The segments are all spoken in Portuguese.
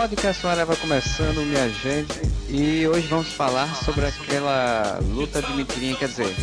Podcast vai começando, minha gente, e hoje vamos falar sobre aquela luta de mentirinha, quer dizer,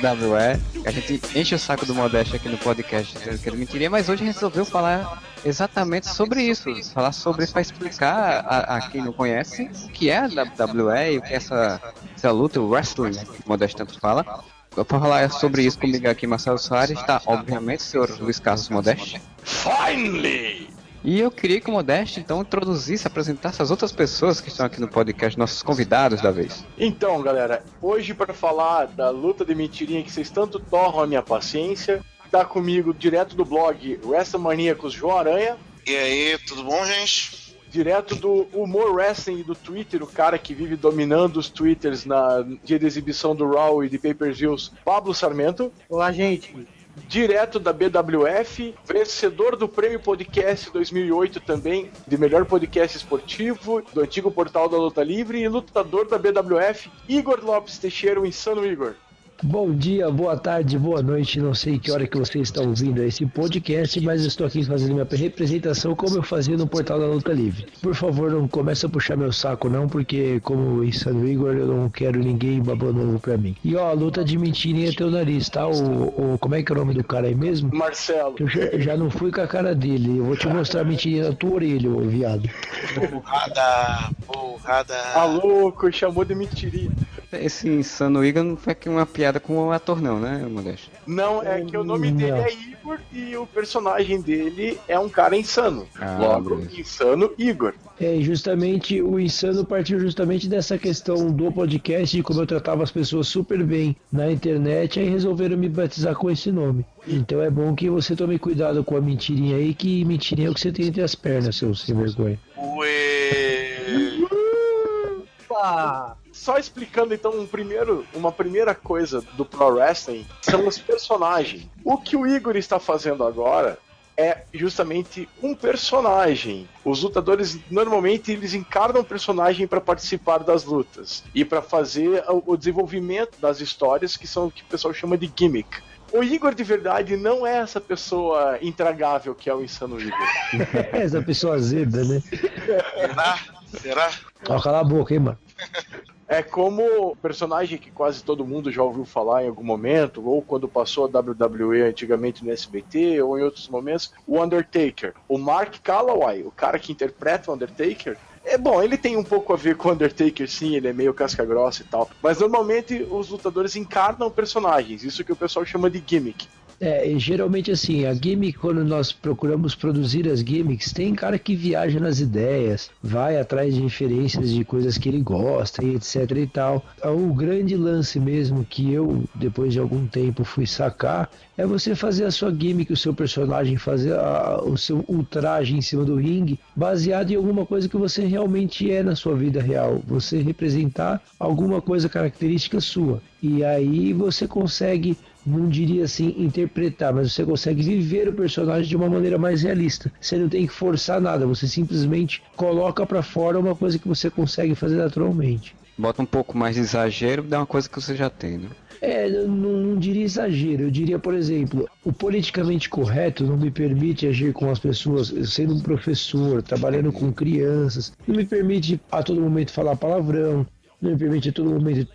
da WWE. A gente enche o saco do Modeste aqui no podcast dizendo que é mentirinha, mas hoje resolveu falar exatamente sobre isso, falar sobre para explicar a, a, quem não conhece o que é a WWE, o que é essa, essa luta, o wrestling, que o Modeste tanto fala. Para falar sobre isso comigo aqui, Marcelo Soares, está obviamente o senhor Luiz Carlos Modeste. Finally! E eu queria que o Modeste então introduzisse, apresentasse as outras pessoas que estão aqui no podcast, nossos convidados da vez. Então, galera, hoje para falar da luta de mentirinha que vocês tanto torram a minha paciência, tá comigo direto do blog WrestleManiacos João Aranha. E aí, tudo bom, gente? Direto do Humor Wrestling e do Twitter, o cara que vive dominando os Twitters na dia de exibição do Raw e de pay-per-views, Pablo Sarmento. Olá, gente direto da BWF, vencedor do Prêmio Podcast 2008 também, de melhor podcast esportivo, do antigo portal da Luta Livre e lutador da BWF, Igor Lopes Teixeira, o insano Igor. Bom dia, boa tarde, boa noite. Não sei que hora que você está ouvindo esse podcast, mas estou aqui fazendo minha representação como eu fazia no portal da Luta Livre. Por favor, não comece a puxar meu saco não, porque como insano Igor, eu não quero ninguém babando ovo pra mim. E ó, a luta de mentirinha é teu nariz, tá? O, o, como é que é o nome do cara aí mesmo? Marcelo. Eu já, já não fui com a cara dele. Eu vou te mostrar a mentirinha na tua orelha, ô viado. Porrada, porrada. Tá louco, chamou de mentirinha. Esse insano Igor não foi aqui uma piada com o ator, não, né, Modesto? Não, é que o nome dele é Igor e o personagem dele é um cara insano. Ah, Logo, beleza. insano Igor. É, justamente o insano partiu justamente dessa questão do podcast, de como eu tratava as pessoas super bem na internet, aí resolveram me batizar com esse nome. Então é bom que você tome cuidado com a mentirinha aí, que mentirinha é o que você tem entre as pernas, seu sem vergonha. Ué. Opa! Só explicando então um primeiro, uma primeira coisa do Pro Wrestling são os personagens. O que o Igor está fazendo agora é justamente um personagem. Os lutadores normalmente eles encarnam um personagem para participar das lutas e para fazer o desenvolvimento das histórias que são o que o pessoal chama de gimmick. O Igor de verdade não é essa pessoa intragável que é o insano Igor. É essa pessoa azeda, né? Será? Será? Ó, cala a boca, hein, mano. É como personagem que quase todo mundo já ouviu falar em algum momento, ou quando passou a WWE antigamente no SBT, ou em outros momentos, o Undertaker. O Mark Calloway, o cara que interpreta o Undertaker, é bom, ele tem um pouco a ver com o Undertaker, sim, ele é meio casca grossa e tal. Mas normalmente os lutadores encarnam personagens, isso que o pessoal chama de gimmick. É, geralmente assim, a gimmick, quando nós procuramos produzir as gimmicks, tem cara que viaja nas ideias, vai atrás de inferências de coisas que ele gosta e etc e tal. O grande lance mesmo que eu, depois de algum tempo, fui sacar é você fazer a sua gimmick, o seu personagem, fazer a, o seu ultraje em cima do ringue, baseado em alguma coisa que você realmente é na sua vida real. Você representar alguma coisa característica sua. E aí você consegue não diria assim interpretar, mas você consegue viver o personagem de uma maneira mais realista. Você não tem que forçar nada, você simplesmente coloca para fora uma coisa que você consegue fazer naturalmente. Bota um pouco mais de exagero, dá uma coisa que você já tem, né? É, não, não, diria exagero, eu diria, por exemplo, o politicamente correto não me permite agir com as pessoas, sendo um professor, trabalhando com crianças, não me permite a todo momento falar palavrão, não me permite a todo momento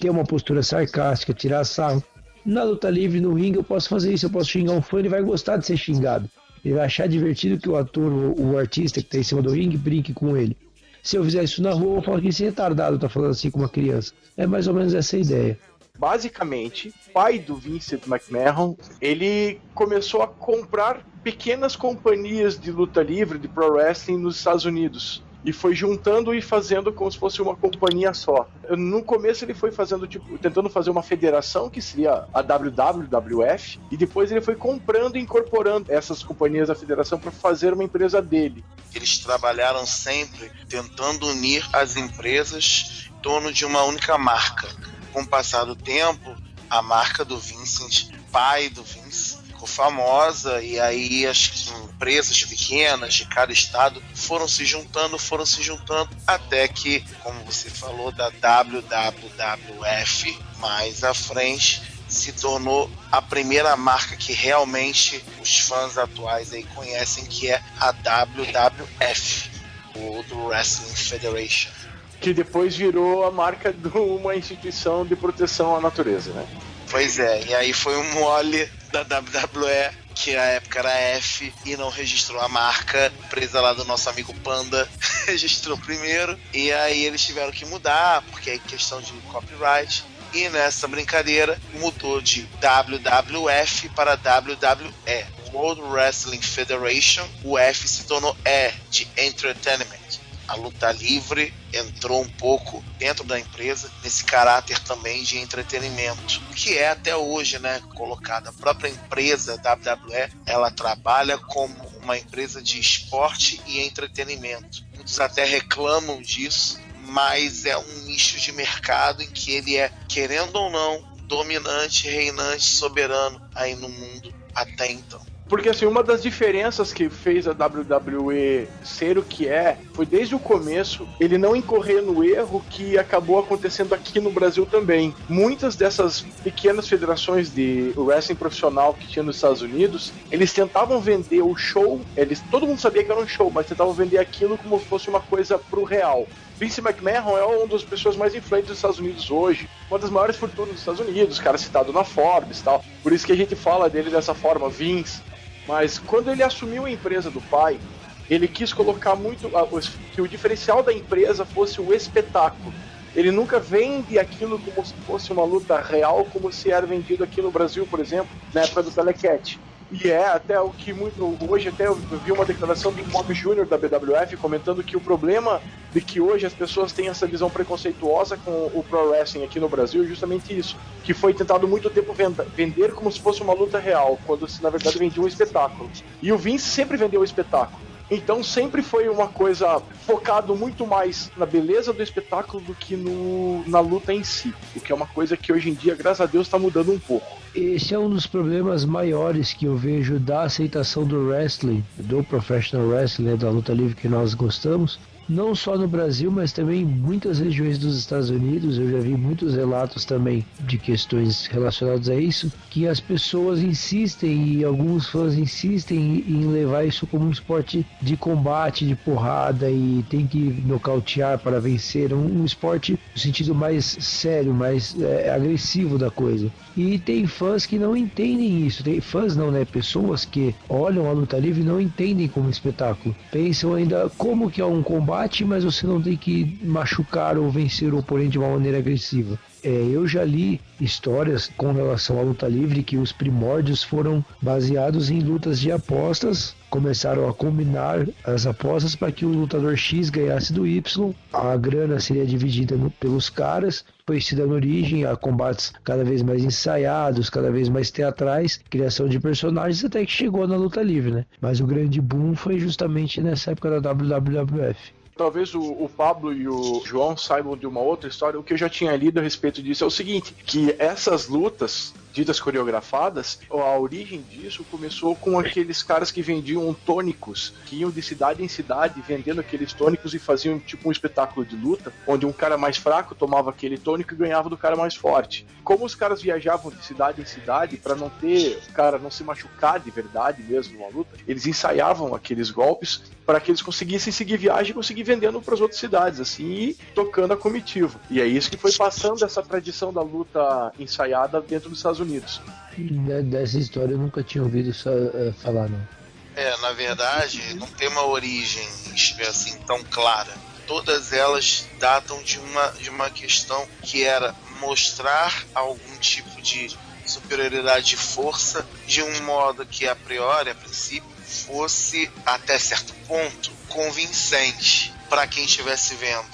ter uma postura sarcástica, tirar sarro. Na luta livre, no ringue, eu posso fazer isso. Eu posso xingar um fã, ele vai gostar de ser xingado. Ele vai achar divertido que o ator, o, o artista que está em cima do ringue, brinque com ele. Se eu fizer isso na rua, eu falar que esse retardado tá falando assim com uma criança. É mais ou menos essa a ideia. Basicamente, pai do Vincent McMahon, ele começou a comprar pequenas companhias de luta livre, de pro wrestling nos Estados Unidos. E foi juntando e fazendo como se fosse uma companhia só. No começo ele foi fazendo tipo tentando fazer uma federação que seria a WWF e depois ele foi comprando e incorporando essas companhias da federação para fazer uma empresa dele. Eles trabalharam sempre tentando unir as empresas em torno de uma única marca. Com o passar do tempo, a marca do Vincent, pai do Vince, ficou famosa e aí as empresas pequenas de cada estado foram se juntando, foram se juntando até que, como você falou, da WWF mais à frente se tornou a primeira marca que realmente os fãs atuais aí conhecem, que é a WWF, World Wrestling Federation. Que depois virou a marca de uma instituição de proteção à natureza, né? Pois é, e aí foi um mole da WWE, que na época era F, e não registrou a marca, presa lá do nosso amigo Panda, registrou primeiro, e aí eles tiveram que mudar, porque é questão de copyright, e nessa brincadeira mudou de WWF para WWE. World Wrestling Federation, o F se tornou E de Entertainment a luta livre entrou um pouco dentro da empresa nesse caráter também de entretenimento, que é até hoje, né, colocada. A própria empresa WWE, ela trabalha como uma empresa de esporte e entretenimento. Muitos até reclamam disso, mas é um nicho de mercado em que ele é, querendo ou não, dominante, reinante, soberano aí no mundo até então. Porque assim, uma das diferenças que fez a WWE ser o que é, foi desde o começo ele não incorrer no erro que acabou acontecendo aqui no Brasil também. Muitas dessas pequenas federações de wrestling profissional que tinha nos Estados Unidos, eles tentavam vender o show, eles todo mundo sabia que era um show, mas tentavam vender aquilo como se fosse uma coisa pro real. Vince McMahon é uma das pessoas mais influentes dos Estados Unidos hoje, uma das maiores fortunas dos Estados Unidos, cara citado na Forbes tal. Por isso que a gente fala dele dessa forma, Vince. Mas quando ele assumiu a empresa do pai, ele quis colocar muito que o diferencial da empresa fosse o espetáculo. Ele nunca vende aquilo como se fosse uma luta real, como se era vendido aqui no Brasil, por exemplo, na época do Telecat. E é até o que muito. Hoje até eu vi uma declaração do Bob Jr. da BWF comentando que o problema de que hoje as pessoas têm essa visão preconceituosa com o pro wrestling aqui no Brasil é justamente isso. Que foi tentado muito tempo vender como se fosse uma luta real, quando se na verdade vendia um espetáculo. E o Vince sempre vendeu o espetáculo. Então sempre foi uma coisa focado muito mais na beleza do espetáculo do que no, na luta em si. O que é uma coisa que hoje em dia, graças a Deus, está mudando um pouco. Esse é um dos problemas maiores que eu vejo da aceitação do wrestling, do professional wrestling, né, da luta livre que nós gostamos, não só no Brasil, mas também em muitas regiões dos Estados Unidos. Eu já vi muitos relatos também de questões relacionadas a isso, que as pessoas insistem e alguns fãs insistem em levar isso como um esporte de combate, de porrada e tem que nocautear para vencer. Um, um esporte no sentido mais sério, mais é, agressivo da coisa. E tem fãs que não entendem isso. Tem fãs não, né? Pessoas que olham a luta livre e não entendem como espetáculo. Pensam ainda como que é um combate combate, mas você não tem que machucar ou vencer o oponente de uma maneira agressiva. É, eu já li histórias com relação à luta livre que os primórdios foram baseados em lutas de apostas. Começaram a combinar as apostas para que o lutador X ganhasse do Y. A grana seria dividida no, pelos caras. Foi se dando origem a combates cada vez mais ensaiados, cada vez mais teatrais, criação de personagens, até que chegou na luta livre, né? Mas o grande boom foi justamente nessa época da WWF talvez o, o, Pablo e o João saibam de uma outra história. O que eu já tinha lido a respeito disso é o seguinte: que essas lutas ditas coreografadas, a origem disso começou com aqueles caras que vendiam tônicos, que iam de cidade em cidade vendendo aqueles tônicos e faziam tipo um espetáculo de luta, onde um cara mais fraco tomava aquele tônico e ganhava do cara mais forte. Como os caras viajavam de cidade em cidade para não ter cara não se machucar de verdade mesmo numa luta, eles ensaiavam aqueles golpes para que eles conseguissem seguir viagem e conseguir vendendo para as outras cidades, assim, tocando a comitiva. E é isso que foi passando essa tradição da luta ensaiada dentro dos Estados Unidos. Unidos. Dessa história eu nunca tinha ouvido só, uh, falar, não. É, na verdade, não tem uma origem assim tão clara. Todas elas datam de uma, de uma questão que era mostrar algum tipo de superioridade de força de um modo que a priori, a princípio, fosse até certo ponto convincente. para quem estivesse vendo.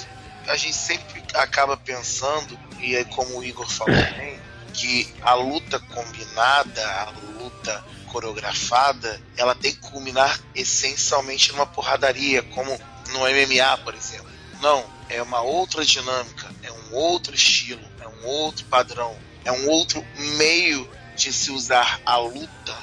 A gente sempre acaba pensando, e é como o Igor falou também, que a luta combinada, a luta coreografada, ela tem que culminar essencialmente numa porradaria, como no MMA, por exemplo. Não, é uma outra dinâmica, é um outro estilo, é um outro padrão, é um outro meio de se usar a luta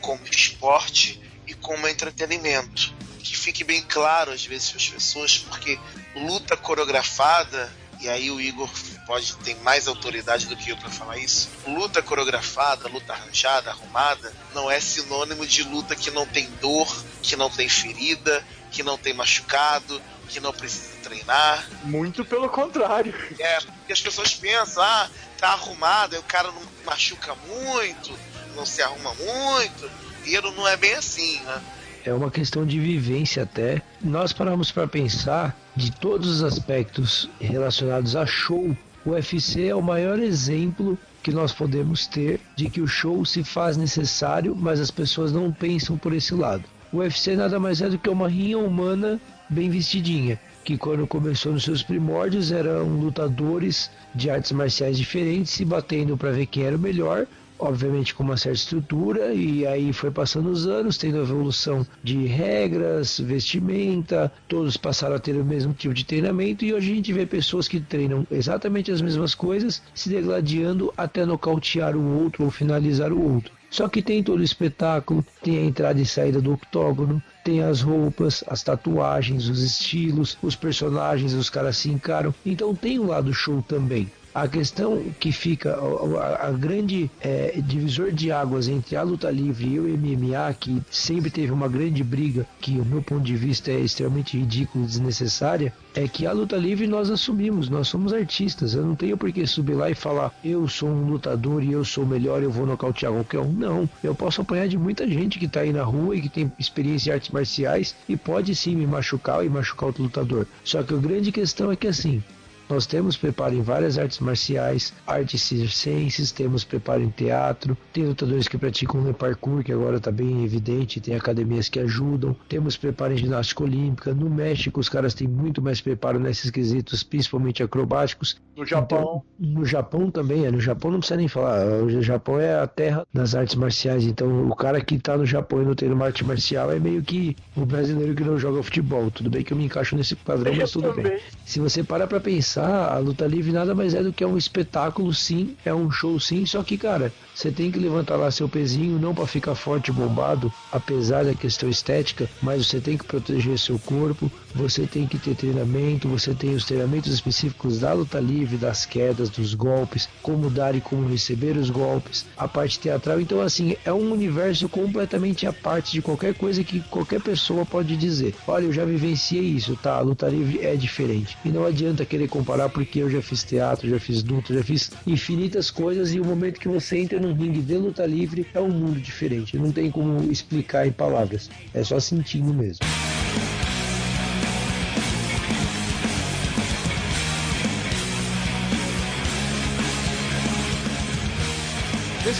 como esporte e como entretenimento. Que fique bem claro às vezes para as pessoas, porque luta coreografada, e aí o Igor pode ter mais autoridade do que eu para falar isso. Luta coreografada, luta arranjada, arrumada, não é sinônimo de luta que não tem dor, que não tem ferida, que não tem machucado, que não precisa treinar. Muito pelo contrário. É, porque as pessoas pensam, ah, tá arrumado, aí o cara não machuca muito, não se arruma muito. E não é bem assim, né? É uma questão de vivência até. Nós paramos para pensar de todos os aspectos relacionados a show. O UFC é o maior exemplo que nós podemos ter de que o show se faz necessário, mas as pessoas não pensam por esse lado. O UFC nada mais é do que uma rinha humana bem vestidinha, que quando começou nos seus primórdios eram lutadores de artes marciais diferentes se batendo para ver quem era o melhor, obviamente com uma certa estrutura, e aí foi passando os anos, tendo evolução de regras, vestimenta, todos passaram a ter o mesmo tipo de treinamento, e hoje a gente vê pessoas que treinam exatamente as mesmas coisas, se degladiando até nocautear o outro ou finalizar o outro. Só que tem todo o espetáculo, tem a entrada e saída do octógono, tem as roupas, as tatuagens, os estilos, os personagens, os caras se encaram. Então tem um lado show também. A questão que fica, a, a grande é, divisor de águas entre a luta livre e o MMA, que sempre teve uma grande briga, que o meu ponto de vista é extremamente ridículo e desnecessária, é que a luta livre nós assumimos, nós somos artistas. Eu não tenho por que subir lá e falar eu sou um lutador e eu sou melhor, eu vou nocautear qualquer um. Não, eu posso apanhar de muita gente que tá aí na rua e que tem experiência em artes marciais e pode sim me machucar e machucar outro lutador. Só que a grande questão é que assim, nós temos preparo em várias artes marciais, artes circenses, temos preparo em teatro, tem lutadores que praticam no parkour, que agora está bem evidente, tem academias que ajudam, temos preparo em ginástica olímpica. No México, os caras têm muito mais preparo nesses quesitos, principalmente acrobáticos. No Japão. Então, no Japão também, é. No Japão não precisa nem falar. O Japão é a terra das artes marciais. Então, o cara que está no Japão e não tem uma arte marcial é meio que o brasileiro que não joga futebol. Tudo bem que eu me encaixo nesse padrão, mas tudo bem. Se você para pra pensar, pensar, a luta livre nada mais é do que um espetáculo, sim, é um show, sim. Só que, cara, você tem que levantar lá seu pezinho, não para ficar forte e bombado, apesar da questão estética, mas você tem que proteger seu corpo, você tem que ter treinamento, você tem os treinamentos específicos da luta livre, das quedas, dos golpes, como dar e como receber os golpes, a parte teatral. Então, assim, é um universo completamente à parte de qualquer coisa que qualquer pessoa pode dizer. Olha, eu já vivenciei isso, tá? A luta livre é diferente. E não adianta querer comparar comparar porque eu já fiz teatro, já fiz luta, já fiz infinitas coisas e o momento que você entra num ringue de luta livre é um mundo diferente. Não tem como explicar em palavras. É só sentindo mesmo.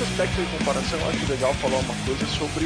Nesse aspecto de comparação, eu acho legal falar uma coisa sobre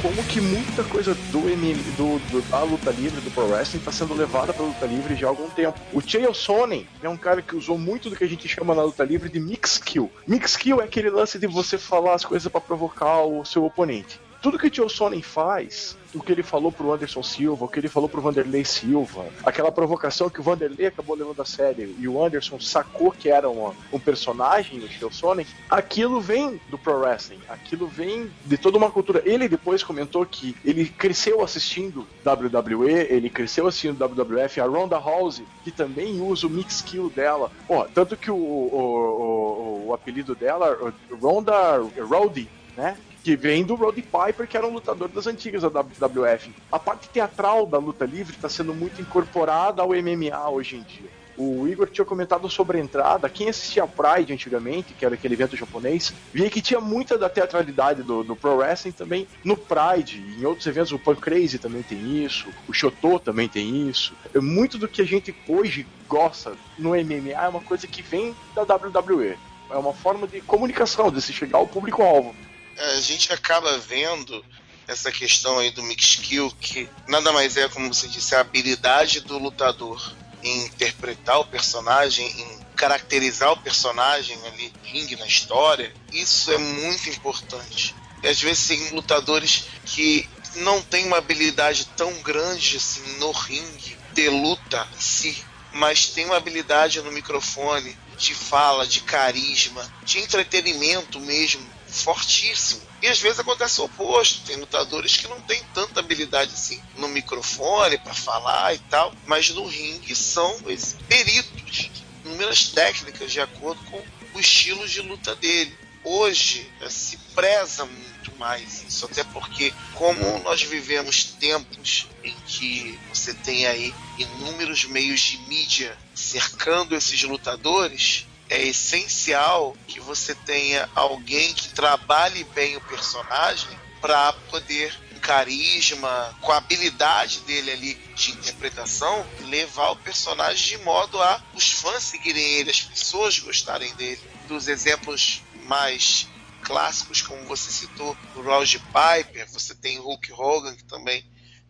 como que muita coisa do MM, do, do da luta livre, do pro wrestling, está sendo levada para luta livre já há algum tempo. O Chael Sonnen é um cara que usou muito do que a gente chama na luta livre de mix kill. Mix kill é aquele lance de você falar as coisas para provocar o seu oponente tudo que o Tio Sonnen faz, o que ele falou pro Anderson Silva, o que ele falou pro Vanderlei Silva, aquela provocação que o Vanderlei acabou levando a sério e o Anderson sacou que era um, um personagem do Tio Sonnen, aquilo vem do pro wrestling, aquilo vem de toda uma cultura. Ele depois comentou que ele cresceu assistindo WWE, ele cresceu assistindo WWF, a Ronda House, que também usa o mix kill dela. Pô, tanto que o, o, o, o apelido dela, Ronda Rowdy, né? Que vem do Roddy Piper, que era um lutador das antigas da WWF. A parte teatral da luta livre está sendo muito incorporada ao MMA hoje em dia. O Igor tinha comentado sobre a entrada. Quem assistia a Pride antigamente, que era aquele evento japonês, via que tinha muita da teatralidade do, do Pro Wrestling também no Pride. Em outros eventos, o Punk Crazy também tem isso, o Shoto também tem isso. É muito do que a gente hoje gosta no MMA é uma coisa que vem da WWE. É uma forma de comunicação, de se chegar ao público-alvo a gente acaba vendo essa questão aí do mix kill, que nada mais é, como você disse, a habilidade do lutador em interpretar o personagem, em caracterizar o personagem ali, ringue na história, isso é muito importante. E às vezes tem lutadores que não têm uma habilidade tão grande assim no ringue de luta em si, mas tem uma habilidade no microfone de fala, de carisma, de entretenimento mesmo, fortíssimo. E às vezes acontece o oposto. Tem lutadores que não têm tanta habilidade assim no microfone para falar e tal, mas no ringue são peritos, inúmeras técnicas de acordo com o estilo de luta dele. Hoje eh, se preza muito mais isso, até porque como nós vivemos tempos em que você tem aí inúmeros meios de mídia cercando esses lutadores, é essencial que você tenha alguém que trabalhe bem o personagem para poder carisma, com a habilidade dele ali de interpretação, levar o personagem de modo a os fãs seguirem ele, as pessoas gostarem dele. Dos exemplos mais clássicos, como você citou, o Roger Piper, você tem Hulk Hogan, que também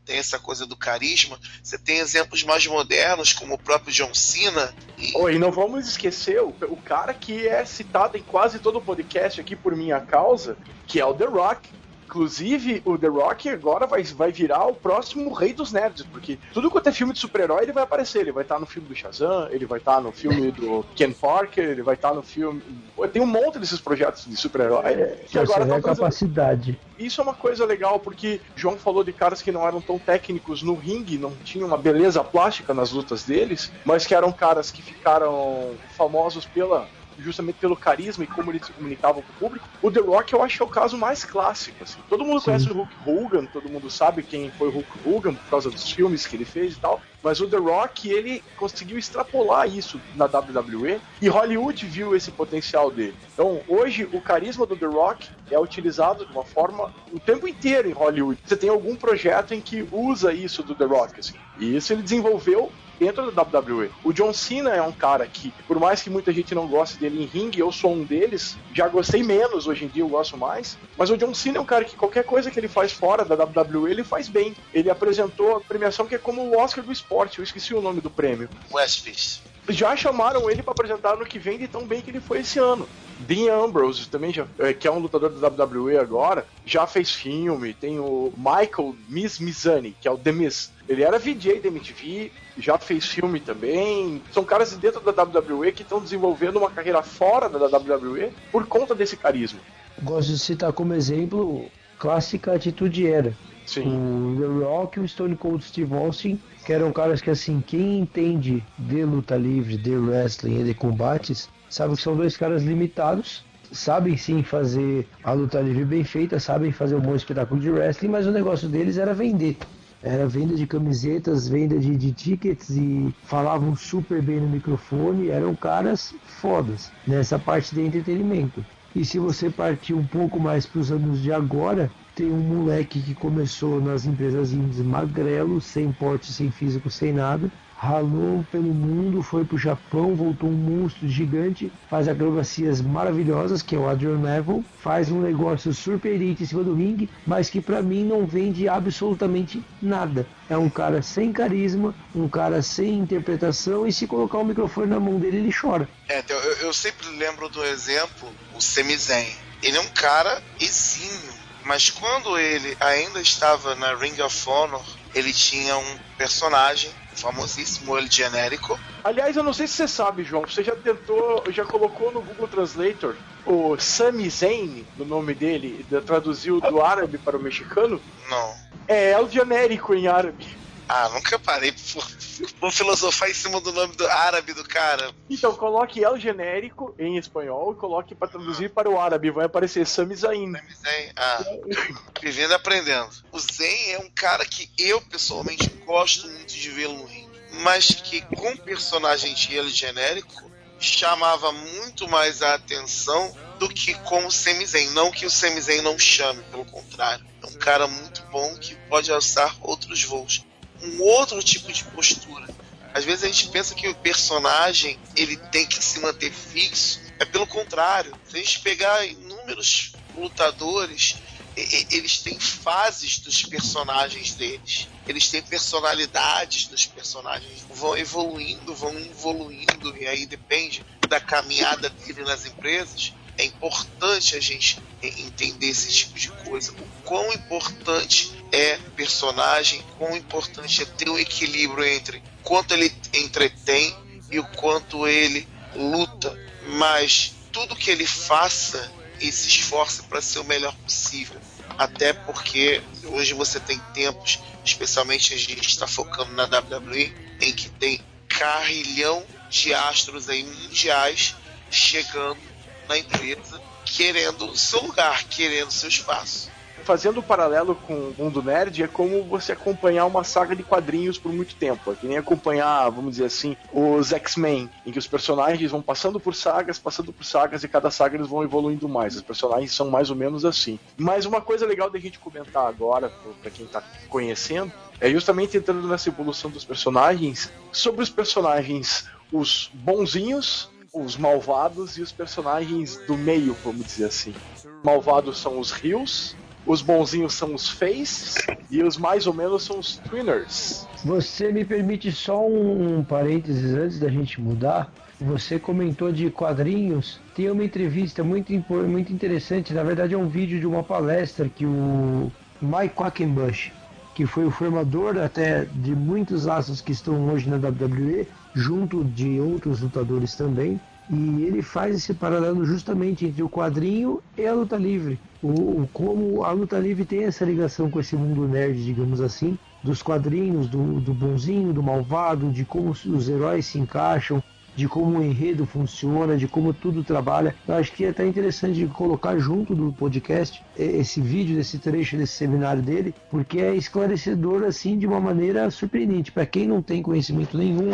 tem essa coisa do carisma. Você tem exemplos mais modernos, como o próprio John Cena. E, oh, e não vamos esquecer o, o cara que é citado em quase todo o podcast aqui por minha causa, que é o The Rock. Inclusive, o The Rock agora vai, vai virar o próximo rei dos nerds, porque tudo quanto é filme de super-herói ele vai aparecer. Ele vai estar no filme do Shazam, ele vai estar no filme do Ken Parker, ele vai estar no filme. Tem um monte desses projetos de super-herói que agora é capacidade. Isso é uma coisa legal, porque João falou de caras que não eram tão técnicos no ringue, não tinham uma beleza plástica nas lutas deles, mas que eram caras que ficaram famosos pela justamente pelo carisma e como ele se comunicava com o público. O The Rock eu acho que é o caso mais clássico. Assim. Todo mundo Sim. conhece o Hulk Hogan, todo mundo sabe quem foi o Hulk Hogan por causa dos filmes que ele fez e tal. Mas o The Rock, ele conseguiu extrapolar isso na WWE e Hollywood viu esse potencial dele. Então, hoje, o carisma do The Rock é utilizado de uma forma o tempo inteiro em Hollywood. Você tem algum projeto em que usa isso do The Rock, assim. E isso ele desenvolveu dentro da WWE. O John Cena é um cara que, por mais que muita gente não goste dele em ringue, eu sou um deles, já gostei menos, hoje em dia eu gosto mais, mas o John Cena é um cara que qualquer coisa que ele faz fora da WWE, ele faz bem. Ele apresentou a premiação que é como o Oscar do esporte, eu esqueci o nome do prêmio. Westfist. Já chamaram ele para apresentar no que vem de tão bem que ele foi esse ano. Dean Ambrose também, já, é, que é um lutador da WWE agora, já fez filme. Tem o Michael Miss Mizani, que é o The Miz. Ele era VJ da MTV, já fez filme também. São caras de dentro da WWE que estão desenvolvendo uma carreira fora da WWE por conta desse carisma. Gosto de citar como exemplo clássica atitude era. Sim. O The Rock o Stone Cold Steve Austin, que eram caras que assim, quem entende de luta livre, de wrestling e de combates, sabe que são dois caras limitados, sabem sim fazer a luta livre bem feita, sabem fazer um bom espetáculo de wrestling, mas o negócio deles era vender. Era venda de camisetas, venda de, de tickets e falavam super bem no microfone. Eram caras fodas nessa parte de entretenimento. E se você partir um pouco mais para os anos de agora, tem um moleque que começou nas empresas indies magrelo, sem porte, sem físico, sem nada, ralou pelo mundo, foi pro Japão, voltou um monstro gigante, faz acrobacias maravilhosas, que é o Adrian Neville, faz um negócio surpreendente em cima do ringue, mas que para mim não vende absolutamente nada. É um cara sem carisma, um cara sem interpretação, e se colocar o microfone na mão dele, ele chora. É, então, eu, eu sempre lembro do exemplo, o Semizen. Ele é um cara exímio, mas quando ele ainda estava na Ring of Honor, ele tinha um personagem famosíssimo, ele genérico. Aliás, eu não sei se você sabe, João, você já tentou, já colocou no Google Translator o Sami Zayn, no nome dele, traduziu do árabe para o mexicano? Não. É El genérico em árabe. Ah, nunca parei por, por filosofar em cima do nome do árabe do cara. Então, coloque El genérico em espanhol e coloque para traduzir para o árabe. Vai aparecer Sami Zayn. Sami Zayn, ah. Vivendo e aprendendo. O Zayn é um cara que eu, pessoalmente, gosto muito de vê-lo no ringue. Mas que, com personagem de ele genérico, chamava muito mais a atenção do que com o Semizen. Não que o Semizen não chame, pelo contrário. É um cara muito bom que pode alçar outros voos um outro tipo de postura. Às vezes a gente pensa que o personagem ele tem que se manter fixo. É pelo contrário. Se a gente pegar inúmeros lutadores eles têm fases dos personagens deles. Eles têm personalidades dos personagens. Vão evoluindo, vão evoluindo, e aí depende da caminhada dele nas empresas. É importante a gente entender esse tipo de coisa. O quão importante é personagem, quão importante é ter um equilíbrio entre quanto ele entretém e o quanto ele luta. Mas tudo que ele faça e se esforce para ser o melhor possível. Até porque hoje você tem tempos, especialmente a gente está focando na WWE, em que tem carrilhão de astros aí mundiais chegando na empresa, querendo seu lugar, querendo seu espaço fazendo o paralelo com o mundo nerd, é como você acompanhar uma saga de quadrinhos por muito tempo. É que nem acompanhar, vamos dizer assim, os X-Men, em que os personagens vão passando por sagas, passando por sagas, e cada saga eles vão evoluindo mais. Os personagens são mais ou menos assim. Mas uma coisa legal da gente comentar agora, para quem tá conhecendo, é justamente entrando nessa evolução dos personagens, sobre os personagens, os bonzinhos, os malvados e os personagens do meio, vamos dizer assim. Malvados são os rios, os bonzinhos são os Face e os mais ou menos são os Twinners. Você me permite só um, um parênteses antes da gente mudar? Você comentou de quadrinhos. Tem uma entrevista muito, muito interessante, na verdade é um vídeo de uma palestra que o Mike Quackenbush, que foi o formador até de muitos astros que estão hoje na WWE, junto de outros lutadores também, e ele faz esse paralelo justamente entre o quadrinho e a luta livre. O, o, como a luta livre tem essa ligação com esse mundo nerd, digamos assim, dos quadrinhos, do, do bonzinho, do malvado, de como os heróis se encaixam, de como o enredo funciona, de como tudo trabalha. Eu acho que é até interessante colocar junto do podcast esse vídeo, desse trecho, desse seminário dele, porque é esclarecedor assim de uma maneira surpreendente. Para quem não tem conhecimento nenhum,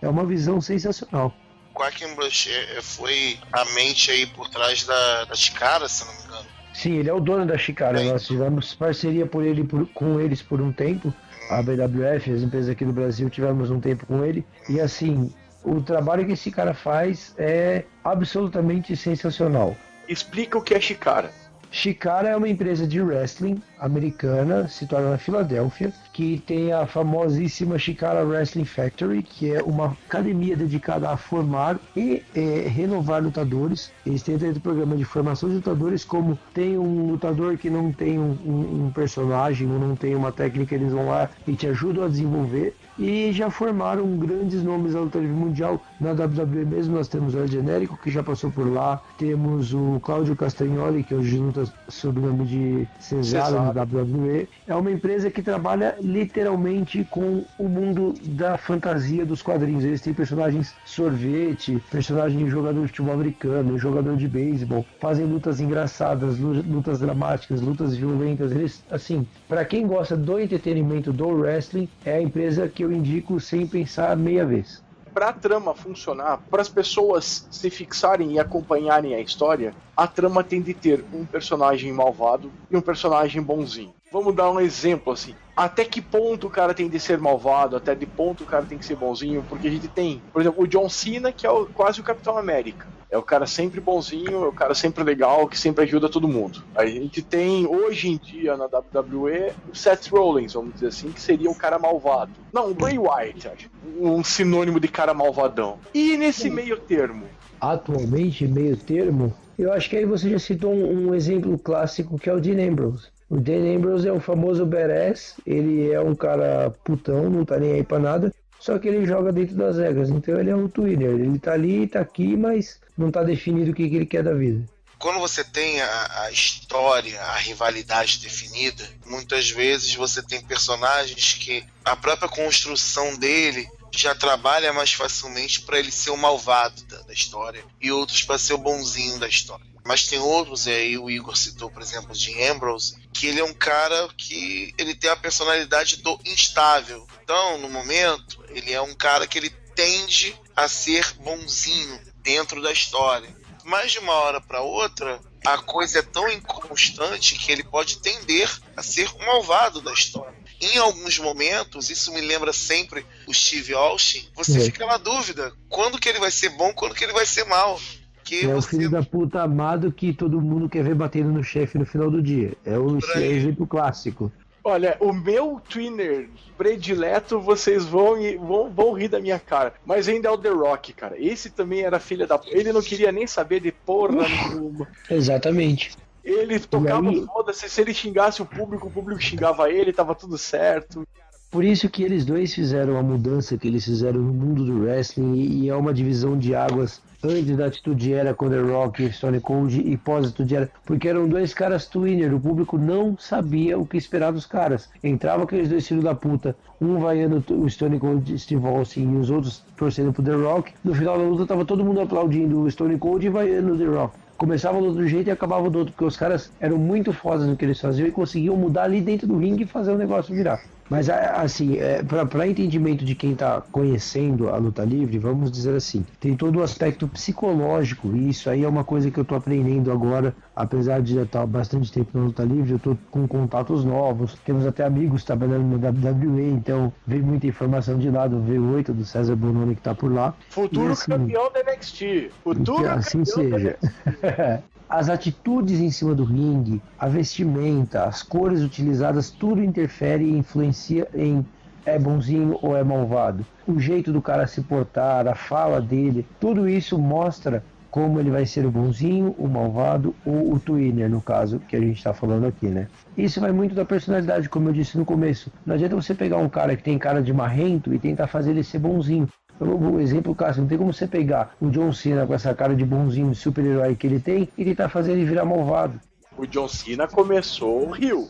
é uma visão sensacional. Quackenbush é, é, foi a mente aí por trás da, da Chicara, se não me engano. Sim, ele é o dono da Chicara. Nós tivemos parceria por ele, por, com eles por um tempo. A BWF, as empresas aqui do Brasil, tivemos um tempo com ele. E assim, o trabalho que esse cara faz é absolutamente sensacional. Explica o que é Chicara. Chikara é uma empresa de wrestling americana, situada na Filadélfia, que tem a famosíssima Chikara Wrestling Factory, que é uma academia dedicada a formar e é, renovar lutadores. Eles têm dentro do programa de formação de lutadores, como tem um lutador que não tem um, um, um personagem ou não tem uma técnica, eles vão lá e te ajudam a desenvolver e já formaram grandes nomes da luta livre mundial. Na WWE mesmo nós temos o El Genérico, que já passou por lá, temos o Cláudio Castagnoli, que hoje luta sob o nome de Cesaro WWE. É uma empresa que trabalha literalmente com o mundo da fantasia dos quadrinhos. Eles têm personagens sorvete, personagem de jogador de futebol americano, jogador de beisebol, fazem lutas engraçadas, lutas dramáticas, lutas violentas. Eles, assim, para quem gosta do entretenimento do wrestling, é a empresa que eu indico sem pensar meia vez. Para a trama funcionar, para as pessoas se fixarem e acompanharem a história, a trama tem de ter um personagem malvado e um personagem bonzinho. Vamos dar um exemplo assim. Até que ponto o cara tem de ser malvado, até que ponto o cara tem que ser bonzinho, porque a gente tem, por exemplo, o John Cena, que é o, quase o Capitão América. É o cara sempre bonzinho, é o cara sempre legal, que sempre ajuda todo mundo. A gente tem, hoje em dia, na WWE, o Seth Rollins, vamos dizer assim, que seria o cara malvado. Não, o Bray Wyatt, um sinônimo de cara malvadão. E nesse meio termo? Atualmente, meio termo, eu acho que aí você já citou um, um exemplo clássico que é o Dean Ambrose. O Dan Ambrose é o famoso badass, ele é um cara putão, não tá nem aí pra nada, só que ele joga dentro das regras, então ele é um twinner, ele tá ali, tá aqui, mas não tá definido o que, que ele quer da vida. Quando você tem a, a história, a rivalidade definida, muitas vezes você tem personagens que a própria construção dele já trabalha mais facilmente para ele ser o malvado da, da história e outros para ser o bonzinho da história. Mas tem outros, e aí o Igor citou, por exemplo, de Ambrose, que ele é um cara que ele tem a personalidade do instável. Então, no momento, ele é um cara que ele tende a ser bonzinho dentro da história. Mas de uma hora para outra, a coisa é tão inconstante que ele pode tender a ser o malvado da história. Em alguns momentos, isso me lembra sempre o Steve Austin, você é. fica na dúvida, quando que ele vai ser bom, quando que ele vai ser mal. que É o você filho da puta amado que todo mundo quer ver batendo no chefe no final do dia. É o exemplo clássico. Olha, o meu twinner predileto, vocês vão, vão, vão rir da minha cara. Mas ainda é o The Rock, cara. Esse também era filha da. Ele não queria nem saber de porra nenhuma. Exatamente. Ele tocava aí- foda-se. Se ele xingasse o público, o público xingava ele, tava tudo certo. Por isso que eles dois fizeram a mudança que eles fizeram no mundo do wrestling e é uma divisão de águas antes da atitude era com The Rock e Stone Cold e pós-atitude era porque eram dois caras twinner, o público não sabia o que esperar dos caras. Entrava aqueles dois filhos da puta, um vaiando o Stone Cold Steve Austin e os outros torcendo pro The Rock. No final da luta tava todo mundo aplaudindo o Stone Cold e vaiando o The Rock. Começava do outro jeito e acabava do outro, porque os caras eram muito fodas no que eles faziam e conseguiam mudar ali dentro do ringue e fazer o negócio virar. Mas assim, é, para entendimento de quem está conhecendo a luta livre, vamos dizer assim, tem todo o aspecto psicológico, e isso aí é uma coisa que eu estou aprendendo agora, apesar de já estar há bastante tempo na luta livre, eu estou com contatos novos, temos até amigos trabalhando no WWE, então veio muita informação de lá do V8 do César Bononi que está por lá. Futuro E assim, campeão da NXT. Futuro que assim campeão da seja. NXT. As atitudes em cima do ringue, a vestimenta, as cores utilizadas, tudo interfere e influencia em é bonzinho ou é malvado. O jeito do cara se portar, a fala dele, tudo isso mostra como ele vai ser o bonzinho, o malvado ou o twinner, no caso que a gente está falando aqui, né? Isso vai muito da personalidade, como eu disse no começo. Não adianta você pegar um cara que tem cara de marrento e tentar fazer ele ser bonzinho. O exemplo clássico, não tem como você pegar o John Cena com essa cara de bonzinho, de super-herói que ele tem e tentar fazer ele virar malvado. O John Cena começou o Rio.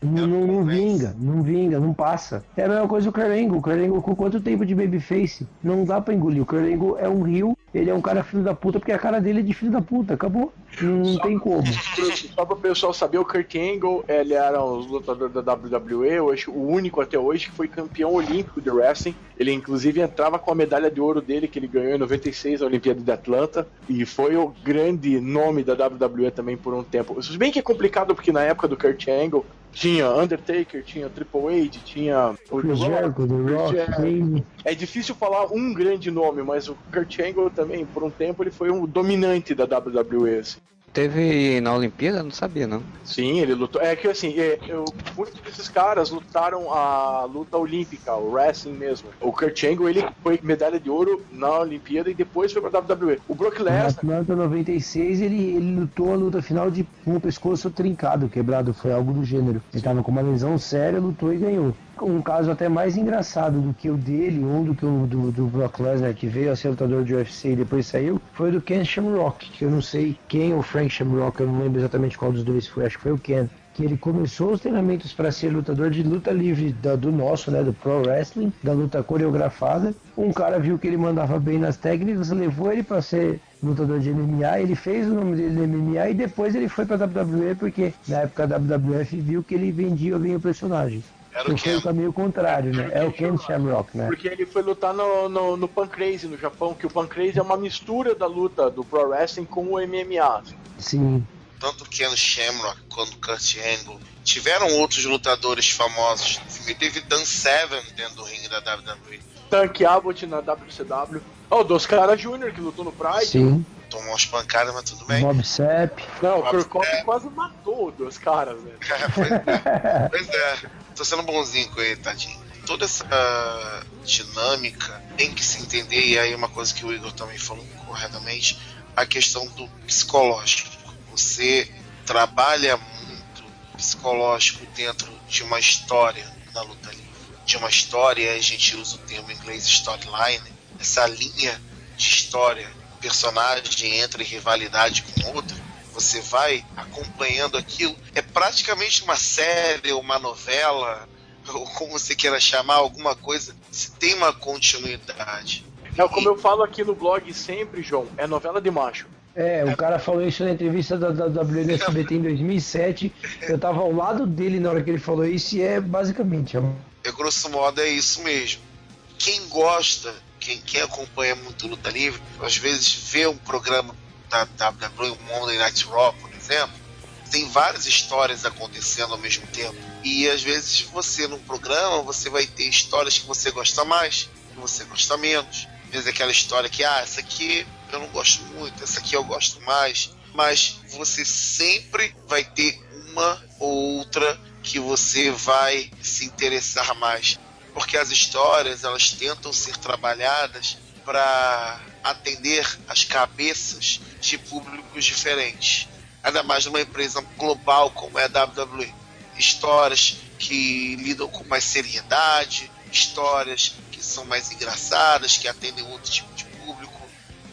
Não, não, não vinga, não vinga, não passa. É a mesma coisa o Angle. O Angle com quanto tempo de babyface? Não dá pra engolir. O Angle é um rio, ele é um cara filho da puta, porque a cara dele é de filho da puta, acabou. Não, não tem como. Só para o pessoal saber, o Kurt Angle, ele era um lutador da WWE, hoje, o único até hoje que foi campeão olímpico de wrestling. Ele inclusive entrava com a medalha de ouro dele que ele ganhou em 96 na Olimpíada de Atlanta e foi o grande nome da WWE também por um tempo. Se bem que é complicado porque na época do Kurt Angle tinha Undertaker, tinha Triple H, tinha o Chris Jericho, The Rock. Kane. É difícil falar um grande nome, mas o Kurt Angle também, por um tempo, ele foi um dominante da WWE. assim. Teve na Olimpíada? Não sabia, não. Sim, ele lutou. É que assim, é, eu, muitos desses caras lutaram a luta olímpica, o wrestling mesmo. O Kurt Angle, ele foi medalha de ouro na Olimpíada e depois foi pra WWE. O Brock Na Lesnar, Atlanta 96, ele, ele lutou a luta final de com o pescoço trincado, quebrado, foi algo do gênero. Ele tava com uma lesão séria, lutou e ganhou. Um caso até mais engraçado do que o dele, um do que o do, do Brock Lesnar, que veio a ser lutador de UFC e depois saiu, foi o do Ken Shamrock, que eu não sei quem, o Frank Shamrock, eu não lembro exatamente qual dos dois foi, acho que foi o Ken. Que ele começou os treinamentos para ser lutador de luta livre da- do nosso, né, do Pro Wrestling, da luta coreografada. Um cara viu que ele mandava bem nas técnicas, levou ele para ser lutador de MMA, ele fez o nome dele no MMA e depois ele foi para WWE porque na época a WWF viu que ele vendia bem o personagem. Era o foi o Ken. caminho contrário, né? É o Ken Shamrock, né? porque ele foi lutar no, no, no Pancrase no Japão, que o Pancrase é uma mistura da luta do Pro Wrestling com o MMA. Sim. tanto Ken Shamrock quanto Kurt Angle tiveram outros lutadores famosos. Teve Dan Severn dentro do ringue da WWE. Tank Abbott na WCW. Oh, o Dos Cara Jr., que lutou no Pride. Sim. Tomou umas pancadas, mas tudo bem. Bob Sepp. Não, o Bob Sepp. quase matou os dois caras, né? pois é. Pois é. Tô sendo bonzinho com ele, tadinho. Toda essa dinâmica tem que se entender, e aí uma coisa que o Igor também falou corretamente, a questão do psicológico. Você trabalha muito psicológico dentro de uma história na luta livre. De uma história, a gente usa o termo em inglês storyline, essa linha de história, personagem entra em rivalidade com outro, você vai acompanhando aquilo. É praticamente uma série, uma novela, ou como você queira chamar, alguma coisa. Se tem uma continuidade. É como eu falo aqui no blog sempre, João, é novela de macho. É, o cara falou isso na entrevista da, da WNSBT em 2007. Eu tava ao lado dele na hora que ele falou isso e é basicamente. é É grosso modo é isso mesmo. Quem gosta, quem, quem acompanha muito luta livre, às vezes vê um programa da WWE, um Monday Night Raw, por exemplo, tem várias histórias acontecendo ao mesmo tempo. E às vezes você num programa, você vai ter histórias que você gosta mais, que você gosta menos. Às vezes aquela história que, ah, essa aqui eu não gosto muito, essa aqui eu gosto mais. Mas você sempre vai ter uma ou outra que você vai se interessar mais. Porque as histórias, elas tentam ser trabalhadas para atender as cabeças de públicos diferentes. Ainda mais numa empresa global como é a WWE. Histórias que lidam com mais seriedade, histórias que são mais engraçadas, que atendem outro tipo de público,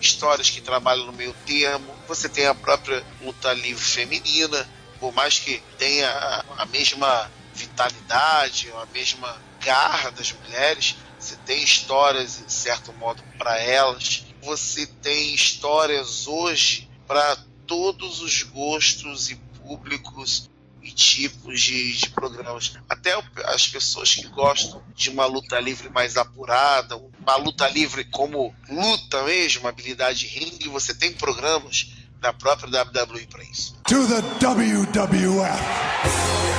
histórias que trabalham no meio termo. Você tem a própria luta livre feminina, por mais que tenha a mesma vitalidade, a mesma garra das mulheres, você tem histórias, de certo modo, para elas. Você tem histórias hoje para todos os gostos e públicos e tipos de, de, programas. Até as pessoas que gostam de uma luta livre mais apurada, uma luta livre como luta mesmo, habilidade ringue, você tem programas da própria WWE para isso. To the WWF.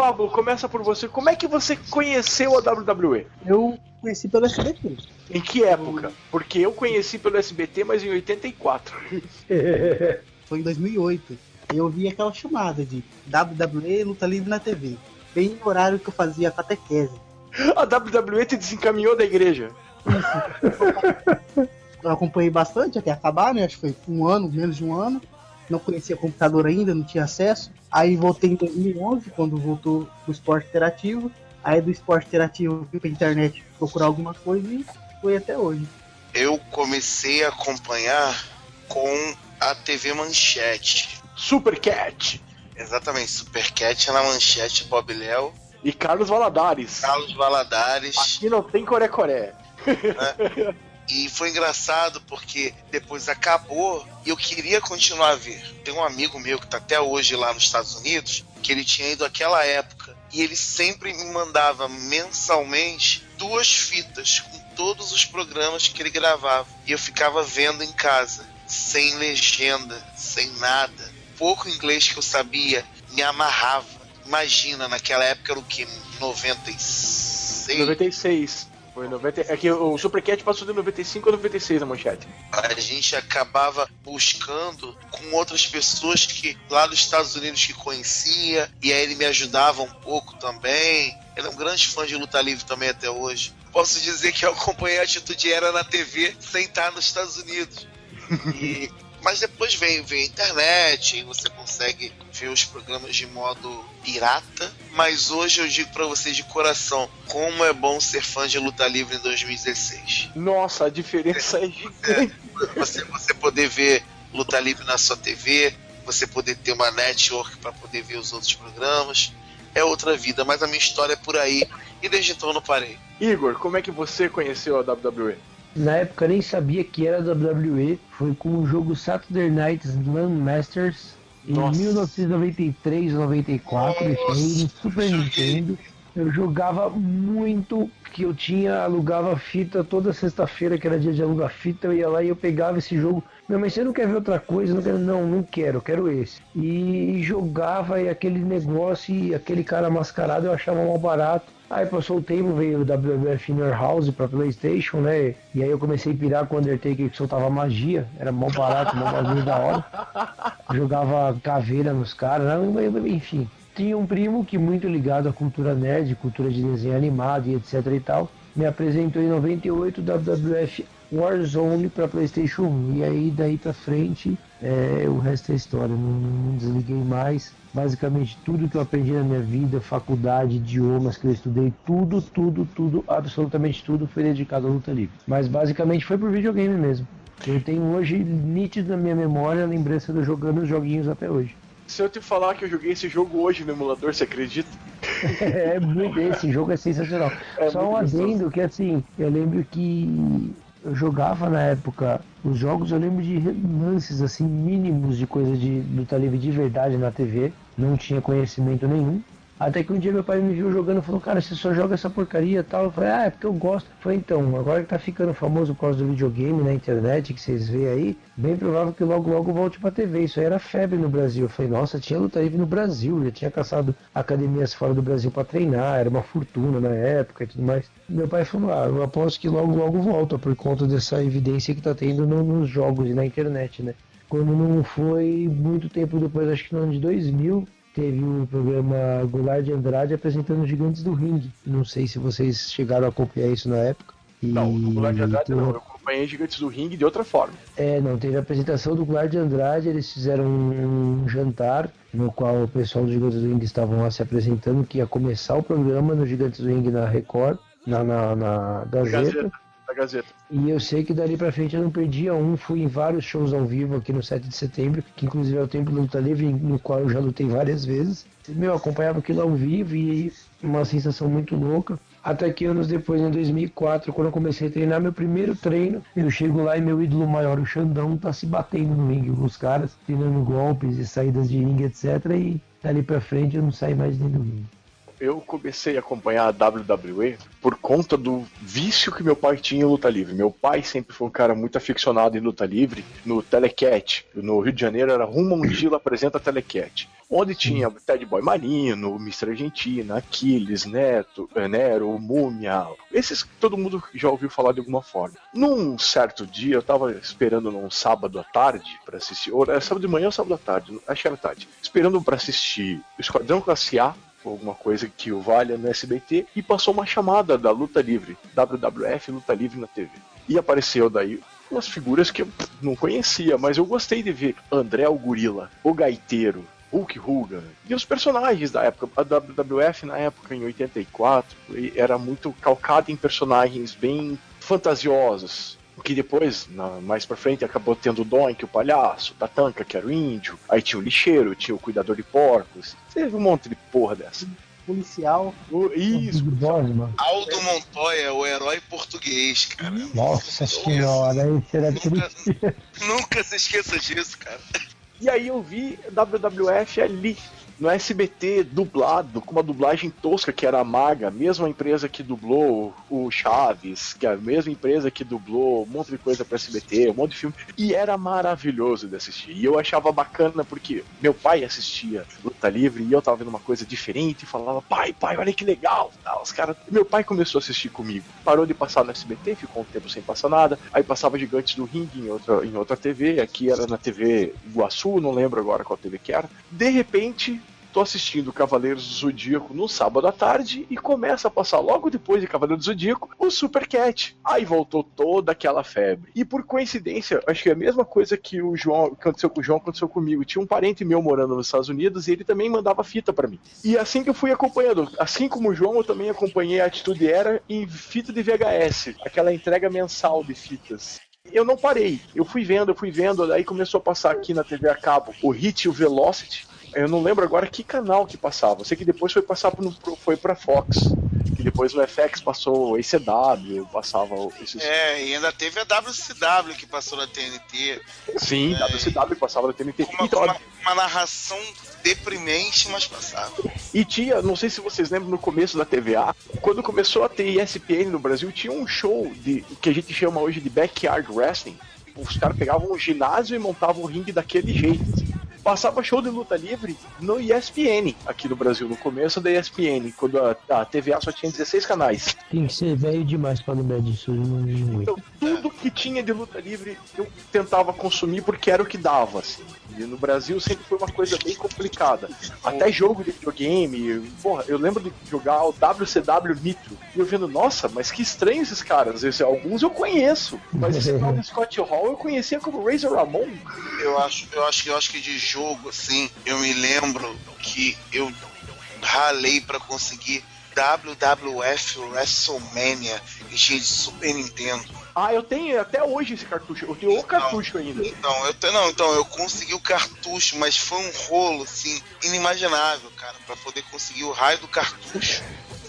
Pablo, começa por você. Como é que você conheceu a WWE? Eu conheci pelo SBT. Em que época? Porque eu conheci pelo SBT, mas em 84. Foi em 2008. Eu vi aquela chamada de WWE Luta Livre na TV. Bem no horário que eu fazia catequese. A WWE te desencaminhou da igreja. Isso. Eu acompanhei bastante até acabar, né? Acho que foi um ano, menos de um ano não conhecia computador ainda, não tinha acesso. Aí voltei em 2011, quando voltou o esporte interativo. Aí do esporte interativo fui pra internet procurar alguma coisa e foi até hoje. Eu comecei a acompanhar com a TV Manchete. Supercat! Exatamente, Supercat na Manchete, Bob Léo. E Carlos Valadares. Carlos Valadares. Aqui não tem Coré-Coré. Né? E foi engraçado porque depois acabou e eu queria continuar a ver. Tem um amigo meu que está até hoje lá nos Estados Unidos, que ele tinha ido aquela época e ele sempre me mandava mensalmente duas fitas com todos os programas que ele gravava. E eu ficava vendo em casa, sem legenda, sem nada. Pouco inglês que eu sabia me amarrava. Imagina, naquela época era o que? 96? 96. Foi 90. É que o Supercat passou de 95 a 96 na manchete. A gente acabava buscando com outras pessoas que lá dos Estados Unidos que conhecia, e aí ele me ajudava um pouco também. Ele é um grande fã de luta livre também até hoje. Posso dizer que eu acompanhei a Atitude Era na TV sem estar nos Estados Unidos. E mas depois vem, vem a internet e você consegue ver os programas de modo pirata. Mas hoje eu digo para vocês de coração, como é bom ser fã de luta livre em 2016. Nossa, a diferença é, é gigante. É, você, você poder ver luta livre na sua TV, você poder ter uma network para poder ver os outros programas. É outra vida, mas a minha história é por aí e desde então eu não parei. Igor, como é que você conheceu a WWE? Na época nem sabia que era WWE. Foi com o jogo Saturday Night Slam Masters em Nossa. 1993 ou 94, no Super Nintendo. Eu jogava muito, que eu tinha, alugava fita toda sexta-feira, que era dia de alugar fita, eu ia lá e eu pegava esse jogo. Meu, mas você não quer ver outra coisa? Não, quero, não, não quero, quero esse. E jogava e aquele negócio e aquele cara mascarado eu achava mal barato. Aí passou o tempo, veio o WWF Inner House pra Playstation, né? E aí eu comecei a pirar com o Undertaker que soltava magia. Era mó barato, mó bagulho da hora. Jogava caveira nos caras, né? enfim. Tinha um primo que muito ligado à cultura nerd, cultura de desenho animado e etc e tal. Me apresentou em 98 o WWF Warzone para PlayStation 1. E aí daí para frente é, o resto é história. Não, não, desliguei mais. Basicamente tudo que eu aprendi na minha vida, faculdade, idiomas que eu estudei, tudo, tudo, tudo, absolutamente tudo foi dedicado à luta livre. Mas basicamente foi por videogame mesmo. Eu tenho hoje nítido na minha memória a lembrança de eu jogando os joguinhos até hoje. Se eu te falar que eu joguei esse jogo hoje no emulador, você acredita? é muito, esse jogo é sensacional. É Só um adendo que assim, eu lembro que eu jogava na época os jogos, eu lembro de lances assim mínimos de coisa de luta livre de verdade na TV, não tinha conhecimento nenhum. Até que um dia meu pai me viu jogando e falou, cara, você só joga essa porcaria e tal. Eu falei, ah, é porque eu gosto. Eu falei, então, agora que tá ficando famoso por causa do videogame na internet, que vocês veem aí, bem provável que logo logo volte pra TV. Isso aí era febre no Brasil. Eu falei, nossa, tinha luta livre no Brasil, já tinha caçado academias fora do Brasil para treinar, era uma fortuna na época e tudo mais. Meu pai falou, ah, eu aposto que logo logo volta por conta dessa evidência que tá tendo no, nos jogos e na internet, né? Quando não foi muito tempo depois, acho que no ano de 2000, teve o programa Goulart de Andrade apresentando os Gigantes do Ring. Não sei se vocês chegaram a acompanhar isso na época. E... Não, o Goulart de Andrade não, eu acompanhei Gigantes do Ring de outra forma. É, não, teve a apresentação do Goulart de Andrade, eles fizeram um jantar no qual o pessoal do Gigantes do Ring estavam lá se apresentando, que ia começar o programa no Gigantes do Ring na Record, na, na, na Gazeta. Gazeta da Gazeta. E eu sei que dali pra frente eu não perdia um, fui em vários shows ao vivo aqui no 7 de setembro, que inclusive é o tempo do luta livre, no qual eu já lutei várias vezes. Meu, acompanhava aquilo ao vivo e uma sensação muito louca. Até que anos depois, em 2004, quando eu comecei a treinar meu primeiro treino, eu chego lá e meu ídolo maior, o Xandão, tá se batendo no ringue com os caras, treinando golpes e saídas de ringue, etc. E dali pra frente eu não saí mais dentro do ringue eu comecei a acompanhar a WWE por conta do vício que meu pai tinha em luta livre. Meu pai sempre foi um cara muito aficionado em luta livre. No Telecat, no Rio de Janeiro, era Rumondila apresenta Telecat. Onde tinha Ted Boy Marino, Mr. Argentina, Aquiles, Neto, eh, Nero, Múmia. Esses todo mundo já ouviu falar de alguma forma. Num certo dia, eu tava esperando num sábado à tarde para assistir. Ou era sábado de manhã ou sábado à tarde, acho que era tarde. Esperando para assistir Esquadrão Classe A alguma coisa que o valha no SBT e passou uma chamada da luta livre, WWF Luta Livre na TV. E apareceu daí umas figuras que eu não conhecia, mas eu gostei de ver André o Gorila, o Gaiteiro, Hulk Hogan e os personagens da época. A WWF na época, em 84, era muito calcada em personagens bem fantasiosos que depois, na, mais pra frente, acabou tendo o Doink, o palhaço, Tatanka, que era o índio, aí tinha o lixeiro, tinha o cuidador de porcos, teve um monte de porra dessa. Policial. O, isso. Aldo Montoya, o herói português, cara. Nossa senhora, esse era nunca, nunca se esqueça disso, cara. E aí eu vi WWF ali, no SBT dublado, com uma dublagem tosca que era a Maga, a mesma empresa que dublou o Chaves, que é a mesma empresa que dublou um monte de coisa para SBT, um monte de filme, e era maravilhoso de assistir. E eu achava bacana porque meu pai assistia Luta Livre e eu tava vendo uma coisa diferente e falava: "Pai, pai, olha que legal". Tá, os caras, meu pai começou a assistir comigo. Parou de passar no SBT, ficou um tempo sem passar nada, aí passava Gigantes do Ringue em outra em outra TV, aqui era na TV Iguaçu, não lembro agora qual TV que era. De repente, tô assistindo Cavaleiros do Zodíaco no sábado à tarde e começa a passar logo depois de Cavaleiros do Zodíaco o Super Cat. Aí voltou toda aquela febre. E por coincidência, acho que é a mesma coisa que o João que aconteceu com o João aconteceu comigo. Tinha um parente meu morando nos Estados Unidos e ele também mandava fita para mim. E assim que eu fui acompanhando, assim como o João, eu também acompanhei a Atitude Era em fita de VHS, aquela entrega mensal de fitas eu não parei. Eu fui vendo, eu fui vendo, aí começou a passar aqui na TV a cabo o Hit e o Velocity, eu não lembro agora que canal que passava. Eu sei que depois foi passar pro, foi pra Fox. Que depois o FX passou o ECW, passava esses. É, e ainda teve a WCW que passou na TNT. Sim, é, WCW passava na TNT. Uma, então, uma, uma narração deprimente, mas passava. E tinha, não sei se vocês lembram no começo da TVA, quando começou a ter ESPN no Brasil, tinha um show de que a gente chama hoje de backyard wrestling. Os caras pegavam um ginásio e montavam um ringue daquele jeito. Assim passava show de luta livre no ESPN aqui no Brasil, no começo da ESPN, quando a, a TVA só tinha 16 canais. Tem que ser velho demais para lembrar disso. Não... Então, tudo que tinha de luta livre eu tentava consumir porque era o que dava, assim. E no Brasil sempre foi uma coisa bem complicada. Até jogo de videogame, porra, eu lembro de jogar o WCW Nitro. E eu vendo, nossa, mas que estranho esses caras. Esse, alguns eu conheço, mas esse tal do Scott Hall eu conhecia como Razor Ramon. Eu acho, eu acho que eu acho que de jogo, assim, eu me lembro que eu ralei para conseguir WWF WrestleMania que tinha de Super Nintendo. Ah, eu tenho até hoje esse cartucho. Eu tenho o cartucho ainda. Então, eu tenho, não, então eu consegui o cartucho, mas foi um rolo assim inimaginável, cara, para poder conseguir o raio do cartucho.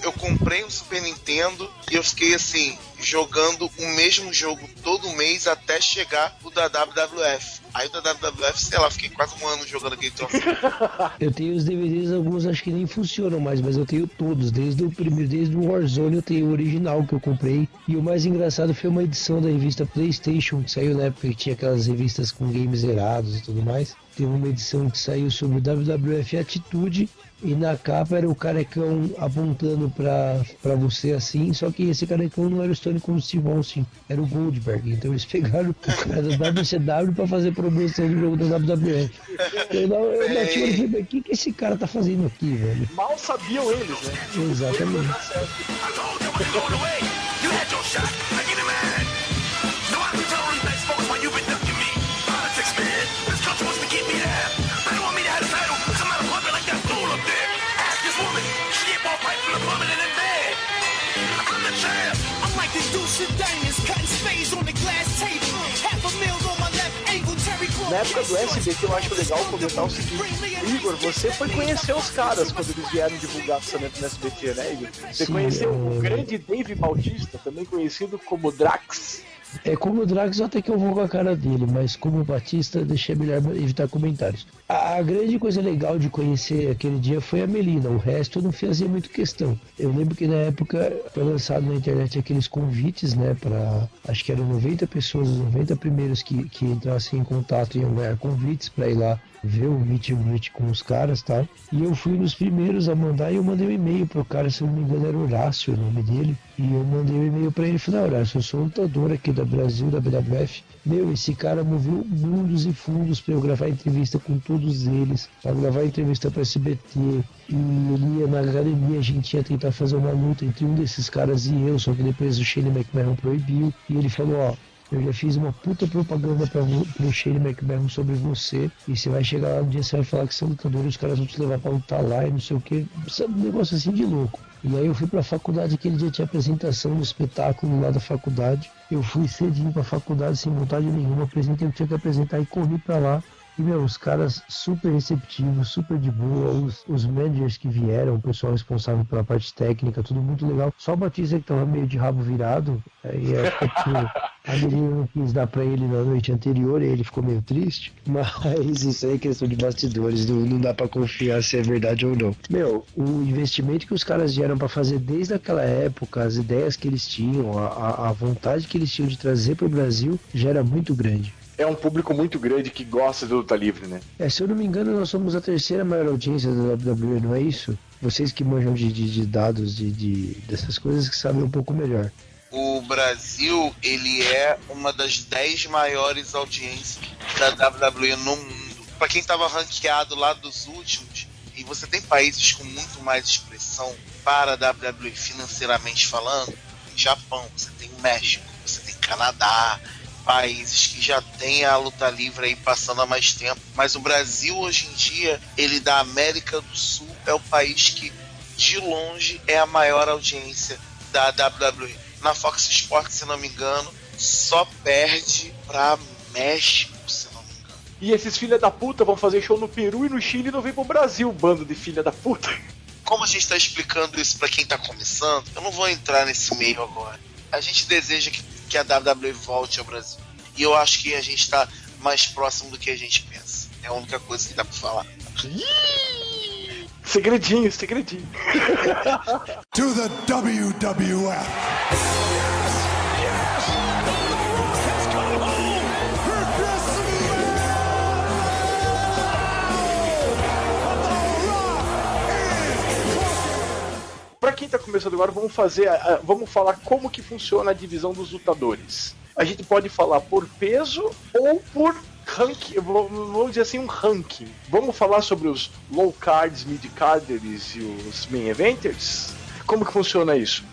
Eu comprei um Super Nintendo e eu fiquei assim, jogando o mesmo jogo todo mês até chegar o da WWF. Aí o da WWF, sei lá, fiquei quase um ano jogando aquele troféu. Eu tenho os DVDs, alguns acho que nem funcionam mais, mas eu tenho todos, desde o primeiro, desde o Warzone eu tenho o original que eu comprei. E o mais engraçado foi uma edição da revista PlayStation, que saiu na época que tinha aquelas revistas com games zerados e tudo mais. Teve uma edição que saiu sobre o WWF Atitude e na capa era o carecão apontando pra, pra você assim, só que esse carecão não era o Stone como Steve Austin, era o Goldberg. Então eles pegaram o cara da WCW pra fazer promoção do jogo da WWF. Eu, não, eu bati o olho e falei, o que, que esse cara tá fazendo aqui, velho? Mal sabiam eles, né? Exatamente. Na época do SBT eu acho legal comentar o seguinte, Igor, você foi conhecer os caras quando eles vieram divulgar lançamento no SBT, né, Igor? Você Sim, conheceu eu- o grande Dave Bautista, também conhecido como Drax. É como o Drax até que eu vou com a cara dele, mas como o Batista, deixei melhor evitar comentários. A, a grande coisa legal de conhecer aquele dia foi a Melina, o resto eu não fazia muito questão. Eu lembro que na época foi lançado na internet aqueles convites, né, para acho que eram 90 pessoas, os 90 primeiros que, que entrassem em contato iam ganhar convites para ir lá ver o and greet com os caras tal. E eu fui nos primeiros a mandar e eu mandei um e-mail pro cara, se eu não me engano era Horácio o nome dele. E eu mandei um e-mail pra ele e falei, "Ah, Horácio, eu sou lutador aqui da Brasil, da BWF. Meu, esse cara moveu mundos e fundos pra eu gravar entrevista com todos eles, pra gravar entrevista pra SBT. E ele ia na academia, a gente ia tentar fazer uma luta entre um desses caras e eu, só que depois o Shane McMahon proibiu. E ele falou, ó, eu já fiz uma puta propaganda pra, pro Shane McMahon sobre você. E você vai chegar lá um dia, você vai falar que você é lutador e os caras vão te levar pra lutar lá e não sei o que. Sabe, um negócio assim de louco. E aí eu fui pra faculdade, aquele dia tinha apresentação do espetáculo lá da faculdade. Eu fui cedinho pra faculdade sem vontade nenhuma, apresentei o que tinha que apresentar e corri pra lá. E, meu, os caras super receptivos, super de boa, os, os managers que vieram, o pessoal responsável pela parte técnica, tudo muito legal. Só o Batista que tava meio de rabo virado, aí é a menina não quis dar pra ele na noite anterior e ele ficou meio triste. Mas isso aí é questão de bastidores, não, não dá pra confiar se é verdade ou não. Meu, o investimento que os caras vieram pra fazer desde aquela época, as ideias que eles tinham, a- a vontade que eles tinham de trazer pro Brasil já era muito grande. É um público muito grande que gosta de luta livre, né? É, se eu não me engano, nós somos a terceira maior audiência da WWE, não é isso? Vocês que manjam de, de, de dados, de, de, dessas coisas que sabem um pouco melhor. O Brasil, ele é uma das 10 maiores audiências da WWE no mundo. Pra quem tava ranqueado lá dos últimos, e você tem países com muito mais expressão para a WWE financeiramente falando, Japão, você tem México, você tem Canadá, países que já tem a luta livre aí passando há mais tempo. Mas o Brasil hoje em dia, ele da América do Sul é o país que de longe é a maior audiência da WWE. Na Fox Sports, se não me engano, só perde pra México, se não me engano. E esses filha da puta vão fazer show no Peru e no Chile e não vem pro Brasil, bando de filha da puta. Como a gente está explicando isso para quem está começando, eu não vou entrar nesse meio agora. A gente deseja que, que a WWE volte ao Brasil. E eu acho que a gente está mais próximo do que a gente pensa. É a única coisa que dá para falar. Segredinho, segredinho. to the WWF. Pra quem tá começando agora, vamos fazer, a- a- vamos falar como que funciona a divisão dos lutadores. A gente pode falar por peso ou por ranking, vamos dizer assim, um ranking. Vamos falar sobre os low cards, mid carders e os main eventers? Como que funciona isso?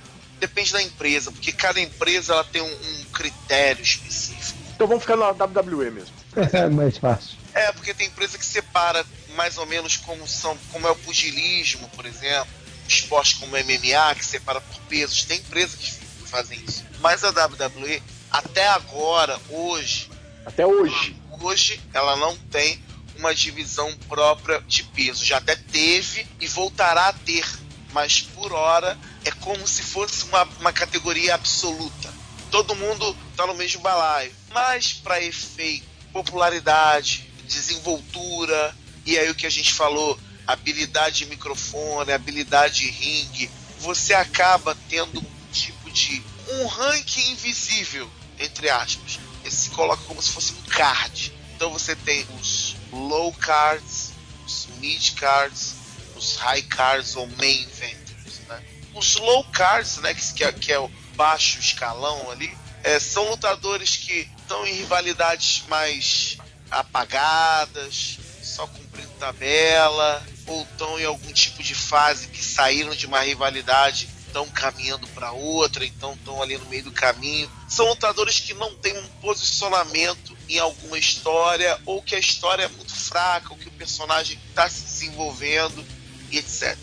Depende da empresa, porque cada empresa ela tem um, um critério específico. Então vamos ficar na WWE mesmo. É mais fácil. É, porque tem empresa que separa mais ou menos como são, como é o pugilismo, por exemplo, esporte como MMA, que separa por pesos. Tem empresas que fazem isso. Mas a WWE, até agora, hoje, Até hoje. hoje ela não tem uma divisão própria de peso. Já até teve e voltará a ter mas por hora é como se fosse uma, uma categoria absoluta. Todo mundo tá no mesmo balaio. Mas para efeito, popularidade, desenvoltura, e aí o que a gente falou, habilidade de microfone, habilidade de ringue, você acaba tendo um tipo de um ranking invisível, entre aspas. Ele se coloca como se fosse um card. Então você tem os low cards, os mid cards, os high cards ou main vendors. Né? Os low cards, né, que, é, que é o baixo escalão ali, é, são lutadores que estão em rivalidades mais apagadas, só cumprindo tabela, ou estão em algum tipo de fase que saíram de uma rivalidade estão caminhando para outra, então estão ali no meio do caminho. São lutadores que não têm um posicionamento em alguma história, ou que a história é muito fraca, ou que o personagem está se desenvolvendo, e etc.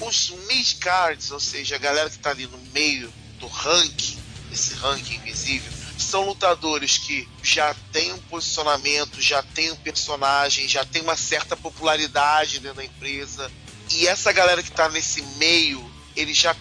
Os mid-cards, ou seja, a galera que está ali no meio do ranking, esse ranking invisível, são lutadores que já têm um posicionamento, já têm um personagem, já tem uma certa popularidade dentro da empresa. E essa galera que está nesse meio ele já,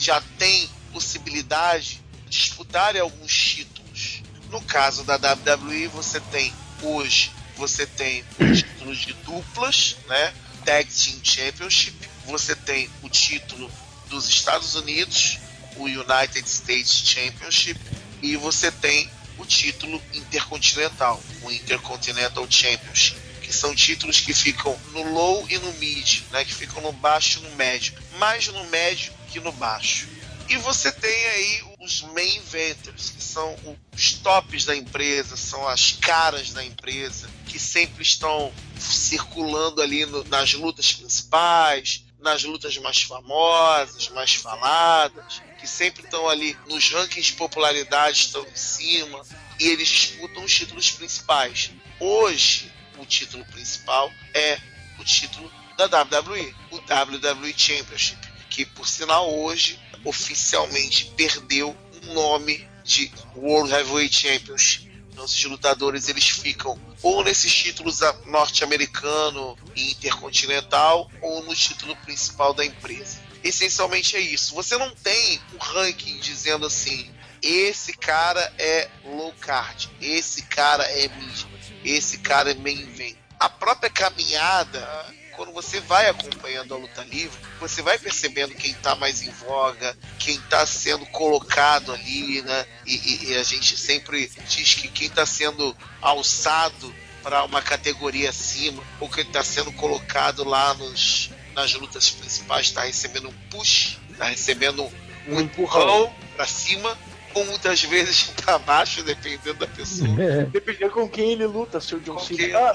já tem possibilidade de disputar alguns títulos. No caso da WWE, você tem hoje você tem os títulos de duplas, né? Tag Team Championship, você tem o título dos Estados Unidos, o United States Championship, e você tem o título intercontinental, o Intercontinental Championship que são títulos que ficam no low e no mid, né, que ficam no baixo e no médio, mais no médio que no baixo. E você tem aí os main vendors, que são os tops da empresa, são as caras da empresa, que sempre estão circulando ali no, nas lutas principais, nas lutas mais famosas, mais faladas, que sempre estão ali nos rankings de popularidade, estão em cima, e eles disputam os títulos principais. Hoje, o título principal é o título da WWE, o WWE Championship, que por sinal hoje oficialmente perdeu o nome de World Heavyweight Championship. Então, esses lutadores eles ficam ou nesses títulos norte-americano e intercontinental ou no título principal da empresa. Essencialmente é isso. Você não tem um ranking dizendo assim: esse cara é low card, esse cara é mid esse cara é main event. A própria caminhada, quando você vai acompanhando a luta livre, você vai percebendo quem está mais em voga, quem está sendo colocado ali, né? E, e, e, a gente sempre diz que quem está sendo alçado para uma categoria acima, ou quem está sendo colocado lá nos, nas lutas principais, está recebendo um push, está recebendo um, um empurrão para cima, ou muitas vezes para baixo, dependendo da pessoa. É. Dependendo com quem ele luta, se o John Cena.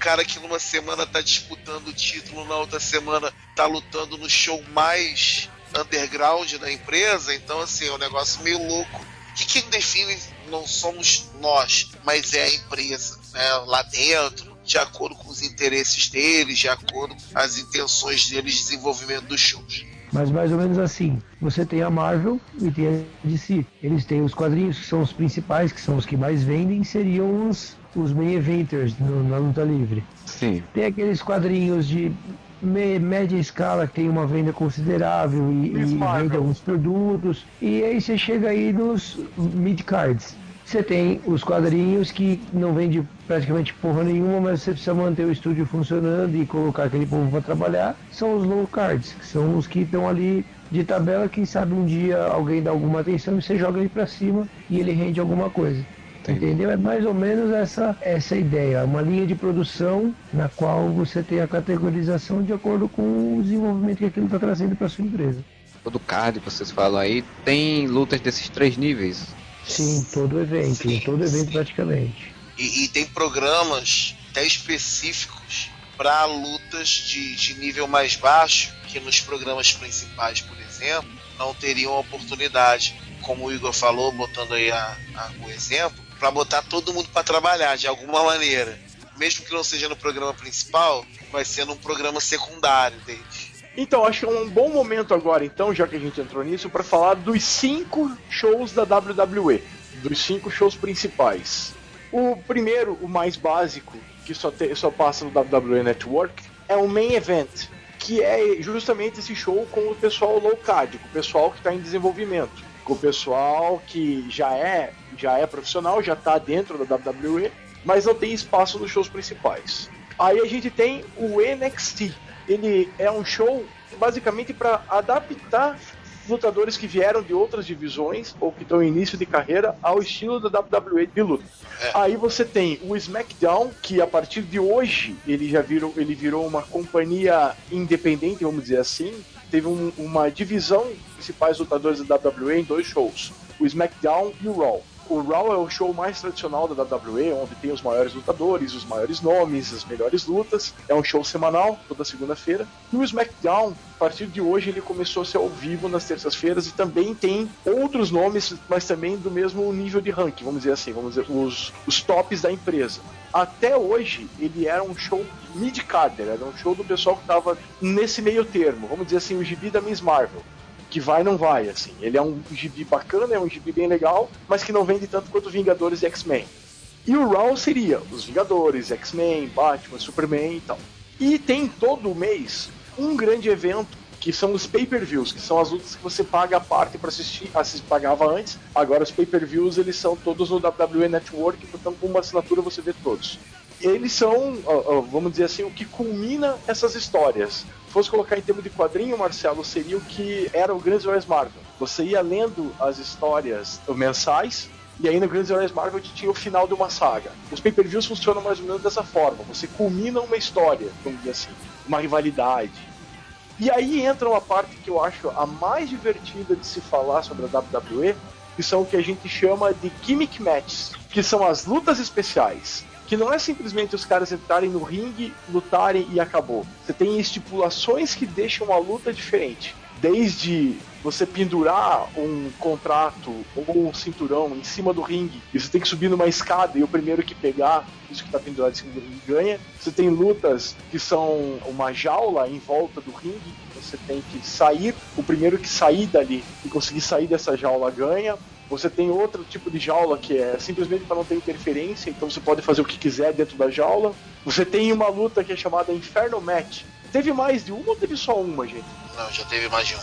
Cara que numa semana tá disputando o título, na outra semana tá lutando no show mais underground da empresa, então assim, é um negócio meio louco. Que quem define não somos nós, mas é a empresa, né? Lá dentro, de acordo com os interesses deles, de acordo com as intenções deles de desenvolvimento dos shows. Mas mais ou menos assim. Você tem a Marvel e tem a DC. Eles têm os quadrinhos que são os principais, que são os que mais vendem, seriam os, os main eventers no, na luta livre. Sim. Tem aqueles quadrinhos de média escala que tem uma venda considerável e, e vende alguns produtos. E aí você chega aí nos mid cards. Você tem os quadrinhos que não vende praticamente porra nenhuma, mas você precisa manter o estúdio funcionando e colocar aquele povo para trabalhar. São os low cards, que são os que estão ali de tabela, quem sabe um dia alguém dá alguma atenção e você joga ele para cima e ele rende alguma coisa. Entendeu? É mais ou menos essa, essa ideia, uma linha de produção na qual você tem a categorização de acordo com o desenvolvimento que aquilo está trazendo para sua empresa. Todo card, vocês falam aí, tem lutas desses três níveis. Sim, todo evento, sim, todo evento sim. praticamente. E, e, tem programas até específicos para lutas de, de nível mais baixo, que nos programas principais, por exemplo, não teriam oportunidade, como o Igor falou, botando aí a, a, o exemplo, para botar todo mundo para trabalhar de alguma maneira. Mesmo que não seja no programa principal, vai ser num programa secundário deles. Então, acho que é um bom momento agora, então, já que a gente entrou nisso, para falar dos cinco shows da WWE, dos cinco shows principais. O primeiro, o mais básico, que só, te, só passa no WWE Network, é o Main Event, que é justamente esse show com o pessoal low card, com o pessoal que está em desenvolvimento, com o pessoal que já é já é profissional, já está dentro da WWE, mas não tem espaço nos shows principais. Aí a gente tem o NXT. Ele é um show basicamente para adaptar lutadores que vieram de outras divisões ou que estão em início de carreira ao estilo da WWE de luta. É. Aí você tem o SmackDown, que a partir de hoje ele já virou, ele virou uma companhia independente, vamos dizer assim. Teve um- uma divisão principais lutadores da WWE em dois shows: o SmackDown e o Raw. O Raw é o show mais tradicional da WWE, onde tem os maiores lutadores, os maiores nomes, as melhores lutas. É um show semanal, toda segunda-feira. E o SmackDown, a partir de hoje, ele começou a ser ao vivo nas terças-feiras e também tem outros nomes, mas também do mesmo nível de ranking, vamos dizer assim, vamos dizer, os, os tops da empresa. Até hoje, ele era um show mid-carder, era um show do pessoal que estava nesse meio termo, vamos dizer assim, o gibi da Miss Marvel que vai não vai, assim. Ele é um gibi bacana, é um gibi bem legal, mas que não vende tanto quanto Vingadores e X-Men. E o Raw seria os Vingadores, X-Men, Batman, Superman e tal. E tem todo mês um grande evento que são os pay-per-views, que são as lutas que você paga a parte para assistir, assist, pagava antes. Agora os pay-per-views eles são todos no WWE Network, portanto com uma assinatura você vê todos. Eles são, vamos dizer assim, o que culmina essas histórias. Se fosse colocar em termos de quadrinho, Marcelo, seria o que era o Grandes Heróis Marvel. Você ia lendo as histórias mensais, e aí no Grandes Heróis Marvel tinha o final de uma saga. Os pay-per-views funcionam mais ou menos dessa forma. Você culmina uma história, vamos dizer assim, uma rivalidade. E aí entra uma parte que eu acho a mais divertida de se falar sobre a WWE, que são o que a gente chama de gimmick matches, que são as lutas especiais. Que não é simplesmente os caras entrarem no ringue, lutarem e acabou. Você tem estipulações que deixam a luta diferente. Desde você pendurar um contrato ou um cinturão em cima do ringue e você tem que subir numa escada e o primeiro que pegar isso que está pendurado em cima do ringue ganha. Você tem lutas que são uma jaula em volta do ringue, você tem que sair, o primeiro que sair dali e conseguir sair dessa jaula ganha. Você tem outro tipo de jaula que é simplesmente para não ter interferência, então você pode fazer o que quiser dentro da jaula. Você tem uma luta que é chamada Inferno Match. Teve mais de uma ou teve só uma, gente? Não, já teve mais de um.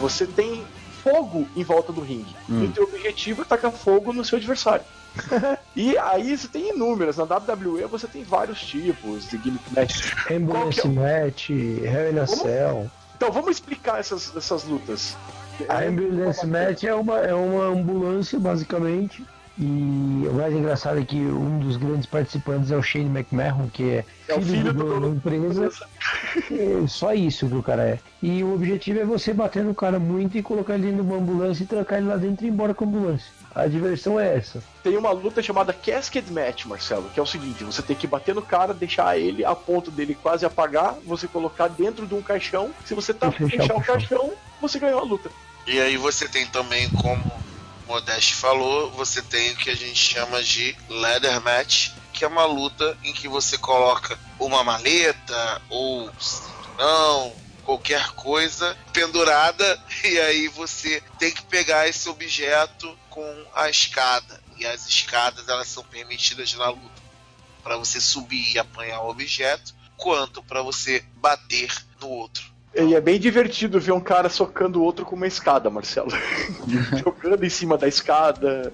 Você tem fogo em volta do ringue. Hum. E o teu objetivo é tacar fogo no seu adversário. e aí você tem inúmeras. Na WWE você tem vários tipos de gimmick match. Ambulance que Match, Hell in a? Cell. Então vamos explicar essas, essas lutas. A Ambulance Match é uma, é uma ambulância, basicamente. E o mais engraçado é que um dos grandes participantes é o Shane McMahon, que é, É o filho do dono da empresa. É só isso que o cara é. E o objetivo é você bater no cara muito e colocar ele dentro de uma ambulância e trancar ele lá dentro e ir embora com a ambulância. A diversão é essa. Tem uma luta chamada Casket Match, Marcelo, que é o seguinte: você tem que bater no cara, deixar ele a ponto dele quase apagar, você colocar dentro de um caixão. Se você tá fechar fechar o caixão, você ganhou a luta. E aí você tem também, como o Modeste falou, você tem o que a gente chama de Leather Match, que é uma luta em que você coloca uma maleta ou não, qualquer coisa pendurada e aí você tem que pegar esse objeto com a escada. E as escadas elas são permitidas na luta para você subir e apanhar o objeto, quanto para você bater no outro. E é bem divertido ver um cara socando o outro com uma escada, Marcelo. Jogando em cima da escada.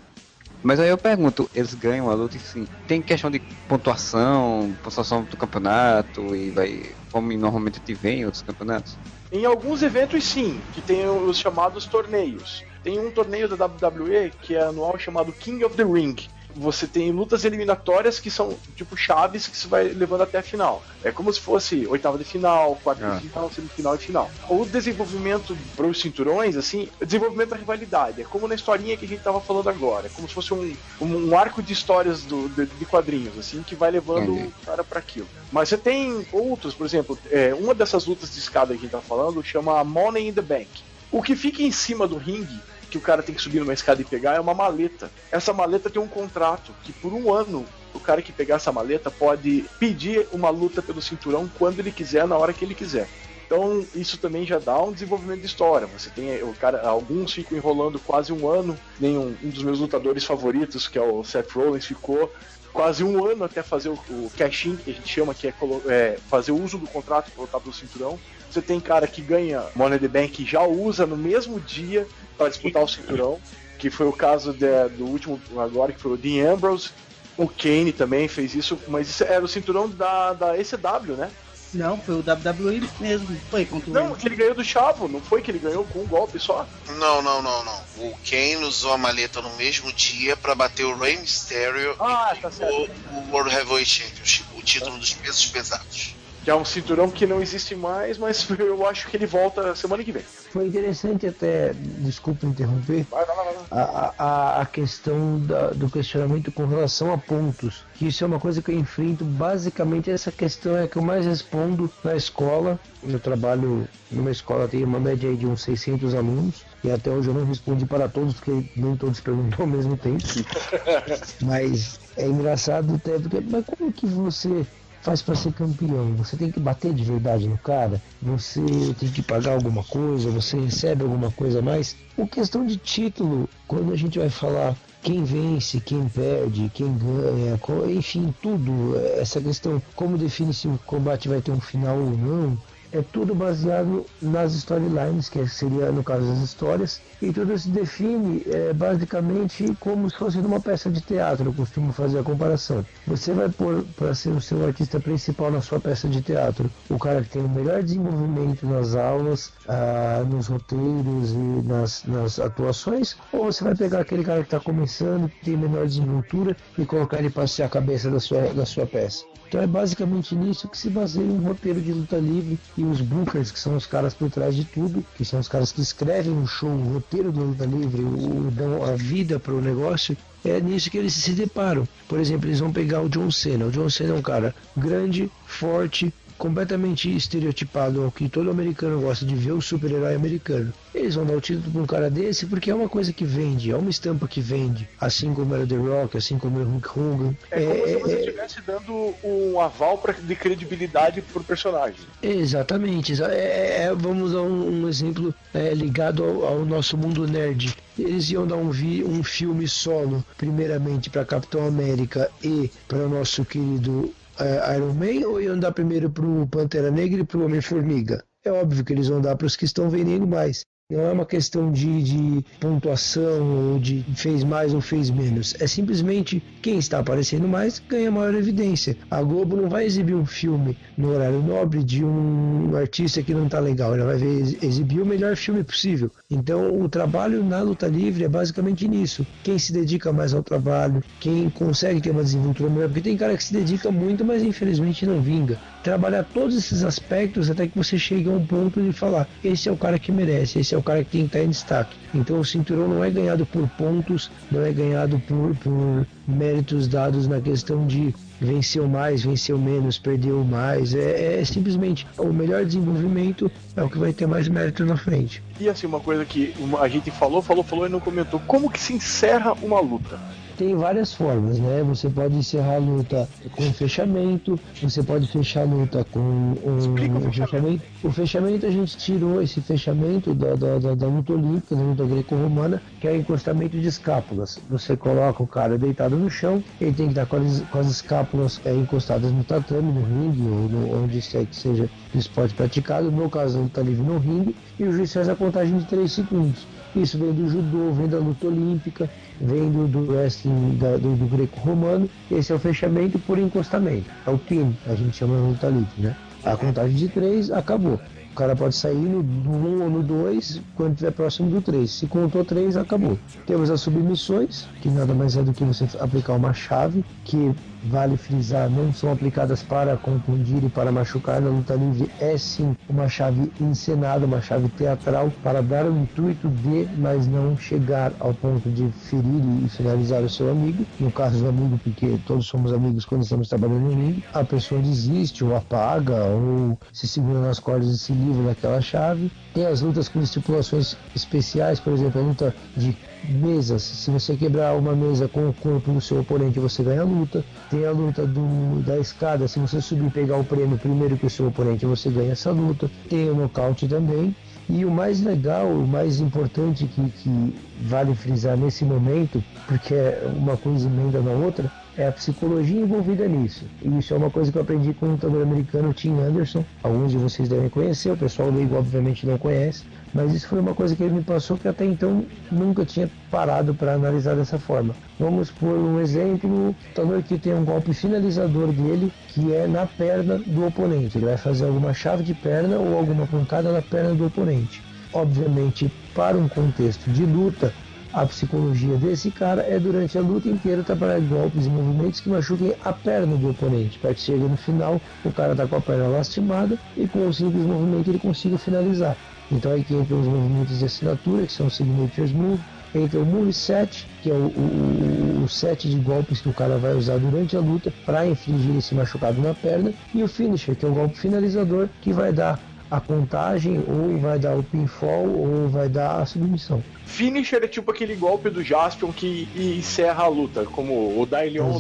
Mas aí eu pergunto, eles ganham a luta sim. Tem questão de pontuação, pontuação do campeonato e vai. Como normalmente te vem em outros campeonatos? Em alguns eventos, sim, que tem os chamados torneios. Tem um torneio da WWE que é anual chamado King of the Ring. Você tem lutas eliminatórias que são tipo chaves que você vai levando até a final. É como se fosse oitava de final, quarta Ah. de final, semifinal e final. O desenvolvimento para os cinturões, assim, é desenvolvimento da rivalidade. É como na historinha que a gente tava falando agora. É como se fosse um, um, um arco de histórias do, de, de quadrinhos, assim, que vai levando Entendi. o cara para aquilo. Mas você tem outros, por exemplo, é, uma dessas lutas de escada que a gente tá falando chama Money in the Bank. O que fica em cima do ringue, que o cara tem que subir numa escada e pegar, é uma maleta. Essa maleta tem um contrato que por um ano o cara que pegar essa maleta pode pedir uma luta pelo cinturão quando ele quiser, na hora que ele quiser. Então isso também já dá um desenvolvimento de história. Você tem o cara, alguns ficam enrolando quase um ano. Nem um, dos meus lutadores favoritos, que é o Seth Rollins, ficou quase um ano até fazer o, o cash-in, que a gente chama, que é, é, fazer uso do contrato e colocar pelo cinturão. Você tem cara que ganha Money the Bank e já usa no mesmo dia para disputar o cinturão, que foi o caso de- do último agora, que foi o Dean Ambrose. O Kane também fez isso, mas isso era o cinturão da, da ECW, né? Não, foi o WWE mesmo. Foi contra o Não, que ele ganhou do Chavo, não foi que ele ganhou com um golpe só? Não, não, não, não. O Kane usou a maleta no mesmo dia pra bater o Rey Mysterio Ah, tá certo. o, o World Heavyweight Championship, o título dos pesos pesados. Que é um cinturão que não existe mais, mas eu acho que ele volta semana que vem. Foi interessante até, desculpa interromper, Vai, vai, vai, a, a, a questão da- do questionamento com relação a pontos. Que isso é uma coisa que eu enfrento. Basicamente, essa questão é que eu mais respondo na escola. Eu trabalho numa escola, tem uma média aí de uns 600 alunos. E até hoje eu não respondi para todos, porque nem todos perguntam ao mesmo tempo. Mas é engraçado até porque, mas como que você faz para ser campeão? Você tem que bater de verdade no cara? Você tem que pagar alguma coisa? Você recebe alguma coisa a mais? O questão de título, quando a gente vai falar quem vence, quem perde, quem ganha, enfim, tudo, essa questão, como define se o combate vai ter um final ou não, é tudo baseado nas storylines, que seria no caso as histórias, e tudo se define é, basicamente como se fosse numa peça de teatro, eu costumo fazer a comparação. Você vai pôr para ser o seu artista principal na sua peça de teatro, o cara que tem o melhor desenvolvimento nas aulas, ah, nos roteiros e nas, nas atuações, ou você vai pegar aquele cara que está começando, que tem menor desenvoltura e colocar ele para ser a cabeça da sua, da sua peça. Então é basicamente nisso que se baseia um roteiro de luta livre e os bookers, que são os caras por trás de tudo, que são os caras que escrevem o show, o roteiro da luta livre, o, dão a vida para o negócio, é nisso que eles se deparam. Por exemplo, eles vão pegar o John Cena. O John Cena é um cara grande, forte, completamente estereotipado ao que todo americano gosta de ver o super-herói americano. Eles vão dar o título para um cara desse porque é uma coisa que vende, é uma estampa que vende, assim como era o The Rock, assim como era o Hulk Hogan. É como se É, você é, estivesse dando um aval pra, de credibilidade pro personagem. Exatamente. exa- é- é- vamos dar um, um exemplo é, ligado ao, ao nosso mundo nerd. Eles iam dar um, vi, um filme solo, primeiramente para Capitão América e para o nosso querido é, Iron Man, ou iam dar primeiro para o Pantera Negra e para o Homem-Formiga? É óbvio que eles vão dar para os que estão vendendo mais. Não é uma questão de, de pontuação ou de fez mais ou fez menos. É simplesmente quem está aparecendo mais ganha maior evidência. A Globo não vai exibir um filme no horário nobre de um artista que não está legal. Ela vai ver, ex- exibir o melhor filme possível. Então o trabalho na luta livre é basicamente nisso. Quem se dedica mais ao trabalho, quem consegue ter uma desenvoltura melhor. Porque tem cara que se dedica muito, mas infelizmente não vinga. Trabalhar todos esses aspectos até que você chegue a um ponto de falar: esse é o cara que merece, esse é o cara que tem que estar em destaque. Então o cinturão não é ganhado por pontos, não é ganhado por, por méritos dados na questão de venceu mais, venceu menos, perdeu mais. É, é simplesmente o melhor desenvolvimento é o que vai ter mais mérito na frente. E assim, uma coisa que a gente falou, falou, falou e não comentou. Como que se encerra uma luta? Tem várias formas, né? Você pode encerrar a luta com fechamento, você pode fechar a luta com um, Explica o um fechamento. O fechamento a gente tirou esse fechamento da, da, da, da luta olímpica, da luta greco-romana, que é o encostamento de escápulas. Você coloca o cara deitado no chão, ele tem que estar com as, com as escápulas é, encostadas no tatame, no ringue, ou no, onde quer que seja do esporte praticado. No caso, a luta livre no ringue, e o juiz faz a contagem de 3 segundos. Isso vem do judô, vem da luta olímpica, vem do, do wrestling da- do, do greco-romano. Esse é o fechamento por encostamento. É o pin, a gente chama de luta livre, né? A contagem de três acabou. O cara pode sair no 1 um ou no 2 quando estiver próximo do 3. Se contou 3, acabou. Temos as submissões, que nada mais é do que você aplicar uma chave, que vale frisar, não são aplicadas para contundir e para machucar. Na luta livre é sim uma chave encenada, uma chave teatral, para dar o intuito de, mas não chegar ao ponto de ferir e finalizar o seu amigo. No caso do amigo, porque todos somos amigos quando estamos trabalhando no ringue, a pessoa desiste ou apaga ou se segura nas cordas e se livra daquela chave. Tem as lutas com estipulações especiais, por exemplo, a luta de mesas. Se você quebrar uma mesa com o corpo do seu oponente, você ganha a luta. Tem a luta do, da escada. Se você subir e pegar o prêmio primeiro que o seu oponente, você ganha essa luta. Tem o nocaute também. E o mais legal, o mais importante que, que vale frisar nesse momento, porque é uma coisa emenda na outra, é a psicologia envolvida nisso. E isso é uma coisa que eu aprendi com o lutador americano Tim Anderson. Alguns de vocês devem conhecer, o pessoal leigo obviamente não conhece, mas isso foi uma coisa que ele me passou que até então nunca tinha parado para analisar dessa forma. Vamos por um exemplo, lutador que tem um golpe finalizador dele que é na perna do oponente. Ele vai fazer alguma chave de perna ou alguma pancada na perna do oponente. Obviamente, para um contexto de luta, a psicologia desse cara é durante a luta inteira trabalhar golpes e movimentos que machuquem a perna do oponente, para que chegue no final o cara tá com a perna lastimada e com um simples movimento ele consiga finalizar. Então aí que entram os movimentos de assinatura, que são signatures move, entra o move set, que é o, o, o set de golpes que o cara vai usar durante a luta para infligir esse machucado na perna, e o finisher, que é o golpe finalizador, que vai dar a contagem, ou vai dar o pinfall, ou vai dar a submissão. Finisher é tipo aquele golpe do Jaspion que encerra a luta, como o Dailion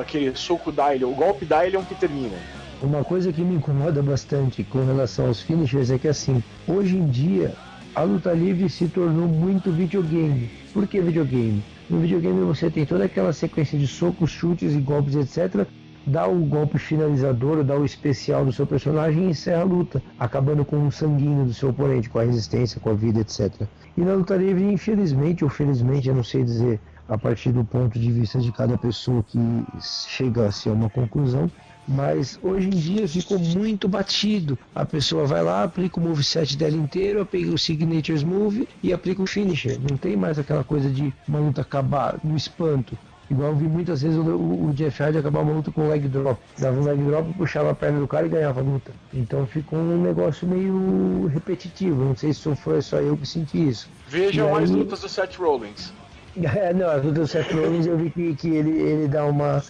aquele soco Dailion, o golpe Dailion que termina. Uma coisa que me incomoda bastante com relação aos finishers é que assim, hoje em dia a luta livre se tornou muito videogame. Por que videogame? No videogame você tem toda aquela sequência de socos, chutes e golpes, etc dá o golpe finalizador, dá o especial do seu personagem e encerra a luta, acabando com o sanguíneo do seu oponente, com a resistência, com a vida, etc. E na luta livre, infelizmente ou felizmente, eu não sei dizer a partir do ponto de vista de cada pessoa que chega-se a uma conclusão, mas hoje em dia ficou muito batido. A pessoa vai lá, aplica o moveset dela inteiro, aplica o Signatures Move e aplica o Finisher. Não tem mais aquela coisa de uma luta acabar no espanto. Igual eu vi muitas vezes o, o, Jeff Hardy acabar uma luta com leg drop. Dava um leg drop, puxava a perna do cara e ganhava a luta. Então ficou um negócio meio repetitivo. Não sei se foi só eu que senti isso. Vejam as lutas do Seth Rollins. É, não, as lutas do Seth Rollins eu vi que, que ele, ele dá uma,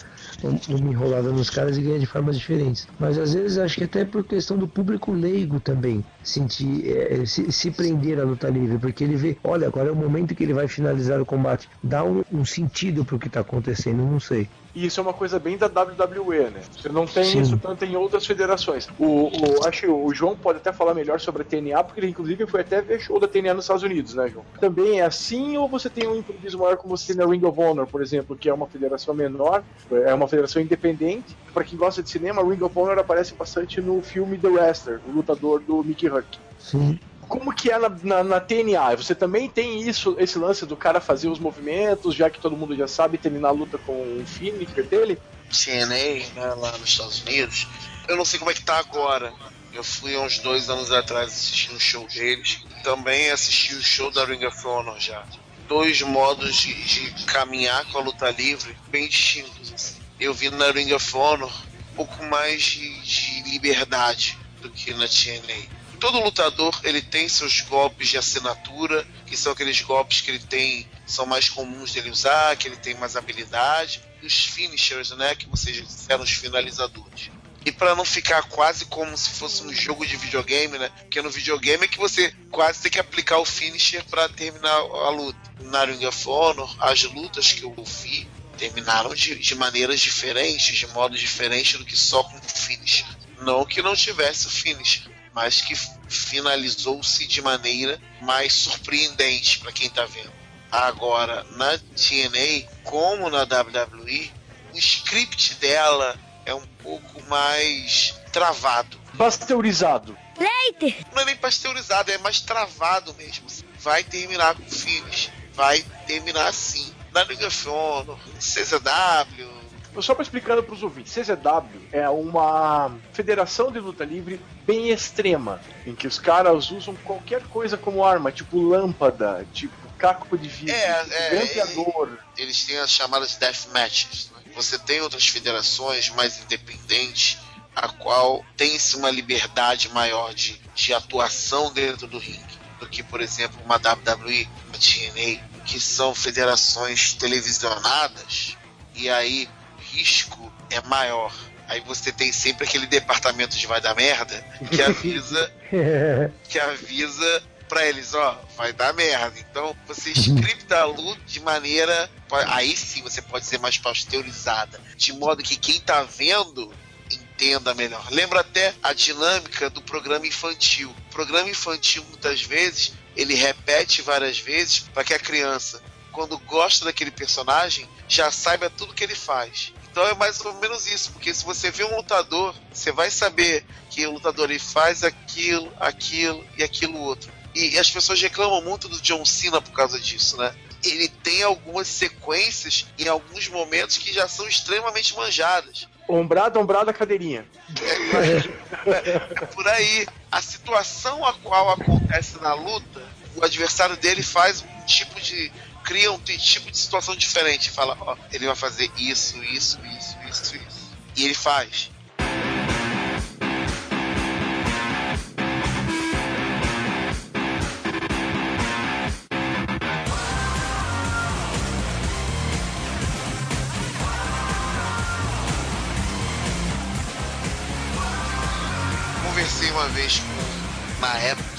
uma enrolada nos caras e ganha de formas diferentes. Mas às vezes acho que até por questão do público leigo também sentir é, se, se, prender à luta livre, porque ele vê, olha, agora é o momento que ele vai finalizar o combate, dá um, um sentido pro que tá acontecendo, não sei. E isso é uma coisa bem da WWE, né? Você não tem Sim. isso tanto em outras federações. O, o, acho que o João pode até falar melhor sobre a TNA, porque ele inclusive foi até ver show da TNA nos Estados Unidos, né, João? Também é assim, ou você tem um improviso maior como você tem na Ring of Honor, por exemplo, que é uma federação menor, é uma federação independente. Para quem gosta de cinema, Ring of Honor aparece bastante no filme The Wrestler, o lutador do Mickey Rourke. Sim como que é na, na, na, TNA? Você também tem isso, esse lance do cara fazer os movimentos, já que todo mundo já sabe terminar a luta com o finisher dele? TNA, né, lá nos Estados Unidos. Eu não sei como é que tá agora. Eu fui uns dois anos atrás assistir um show deles. Também assisti o show da Ring of Honor já. Dois modos de, de caminhar com a luta livre bem distintos. Assim. Eu vi na Ring of Honor um pouco mais de, de liberdade do que na TNA todo lutador ele tem seus golpes de assinatura, que são aqueles golpes que ele tem, são mais comuns dele usar, que ele tem mais habilidade, e os finishers, né, que vocês disseram os finalizadores. E para não ficar quase como se fosse um jogo de videogame, né? Porque no videogame é que você quase tem que aplicar o finisher para terminar a luta. Na Ring of Honor, as lutas que eu vi terminaram de, de maneiras diferentes, de modos diferentes do que só com o finisher. Não que não tivesse o finisher, mas que finalizou-se de maneira mais surpreendente para quem está vendo. Agora, na TNA, como na WWE, o script dela é um pouco mais travado. Pasteurizado. Leite! Não é nem pasteurizado, é mais travado mesmo. Vai terminar com finish. Vai terminar assim. Na Liga of Honor, CZW, só para explicando para os ouvintes, CZW é uma federação de luta livre bem extrema, em que os caras usam qualquer coisa como arma, tipo lâmpada, tipo caco de vidro, é, tipo é, grampeador. É, eles têm as chamadas death matches. Né? Você tem outras federações mais independentes, a qual tem-se uma liberdade maior de, de atuação dentro do ringue do que, por exemplo, uma WWE, uma TNA, que são federações televisionadas e aí risco é maior. Aí você tem sempre aquele departamento de vai dar merda que avisa que avisa para eles, ó, vai dar merda. Então você scripta a luta de maneira. Aí sim você pode ser mais pasteurizada. De modo que quem tá vendo entenda melhor. Lembra até a dinâmica do programa infantil. O programa infantil, muitas vezes, ele repete várias vezes para que a criança, quando gosta daquele personagem, já saiba tudo que ele faz. Então é mais ou menos isso, porque se você vê um lutador, você vai saber que o lutador ele faz aquilo, aquilo e aquilo outro. E, e as pessoas reclamam muito do John Cena por causa disso, né? Ele tem algumas sequências em alguns momentos que já são extremamente manjadas. Ombrada, ombrada, cadeirinha. É por aí. A situação a qual acontece na luta, o adversário dele faz um tipo de. Cria um tipo de situação diferente. Fala, ó, ele vai fazer isso, isso, isso, isso, isso. E ele faz. Conversei uma vez com, na época,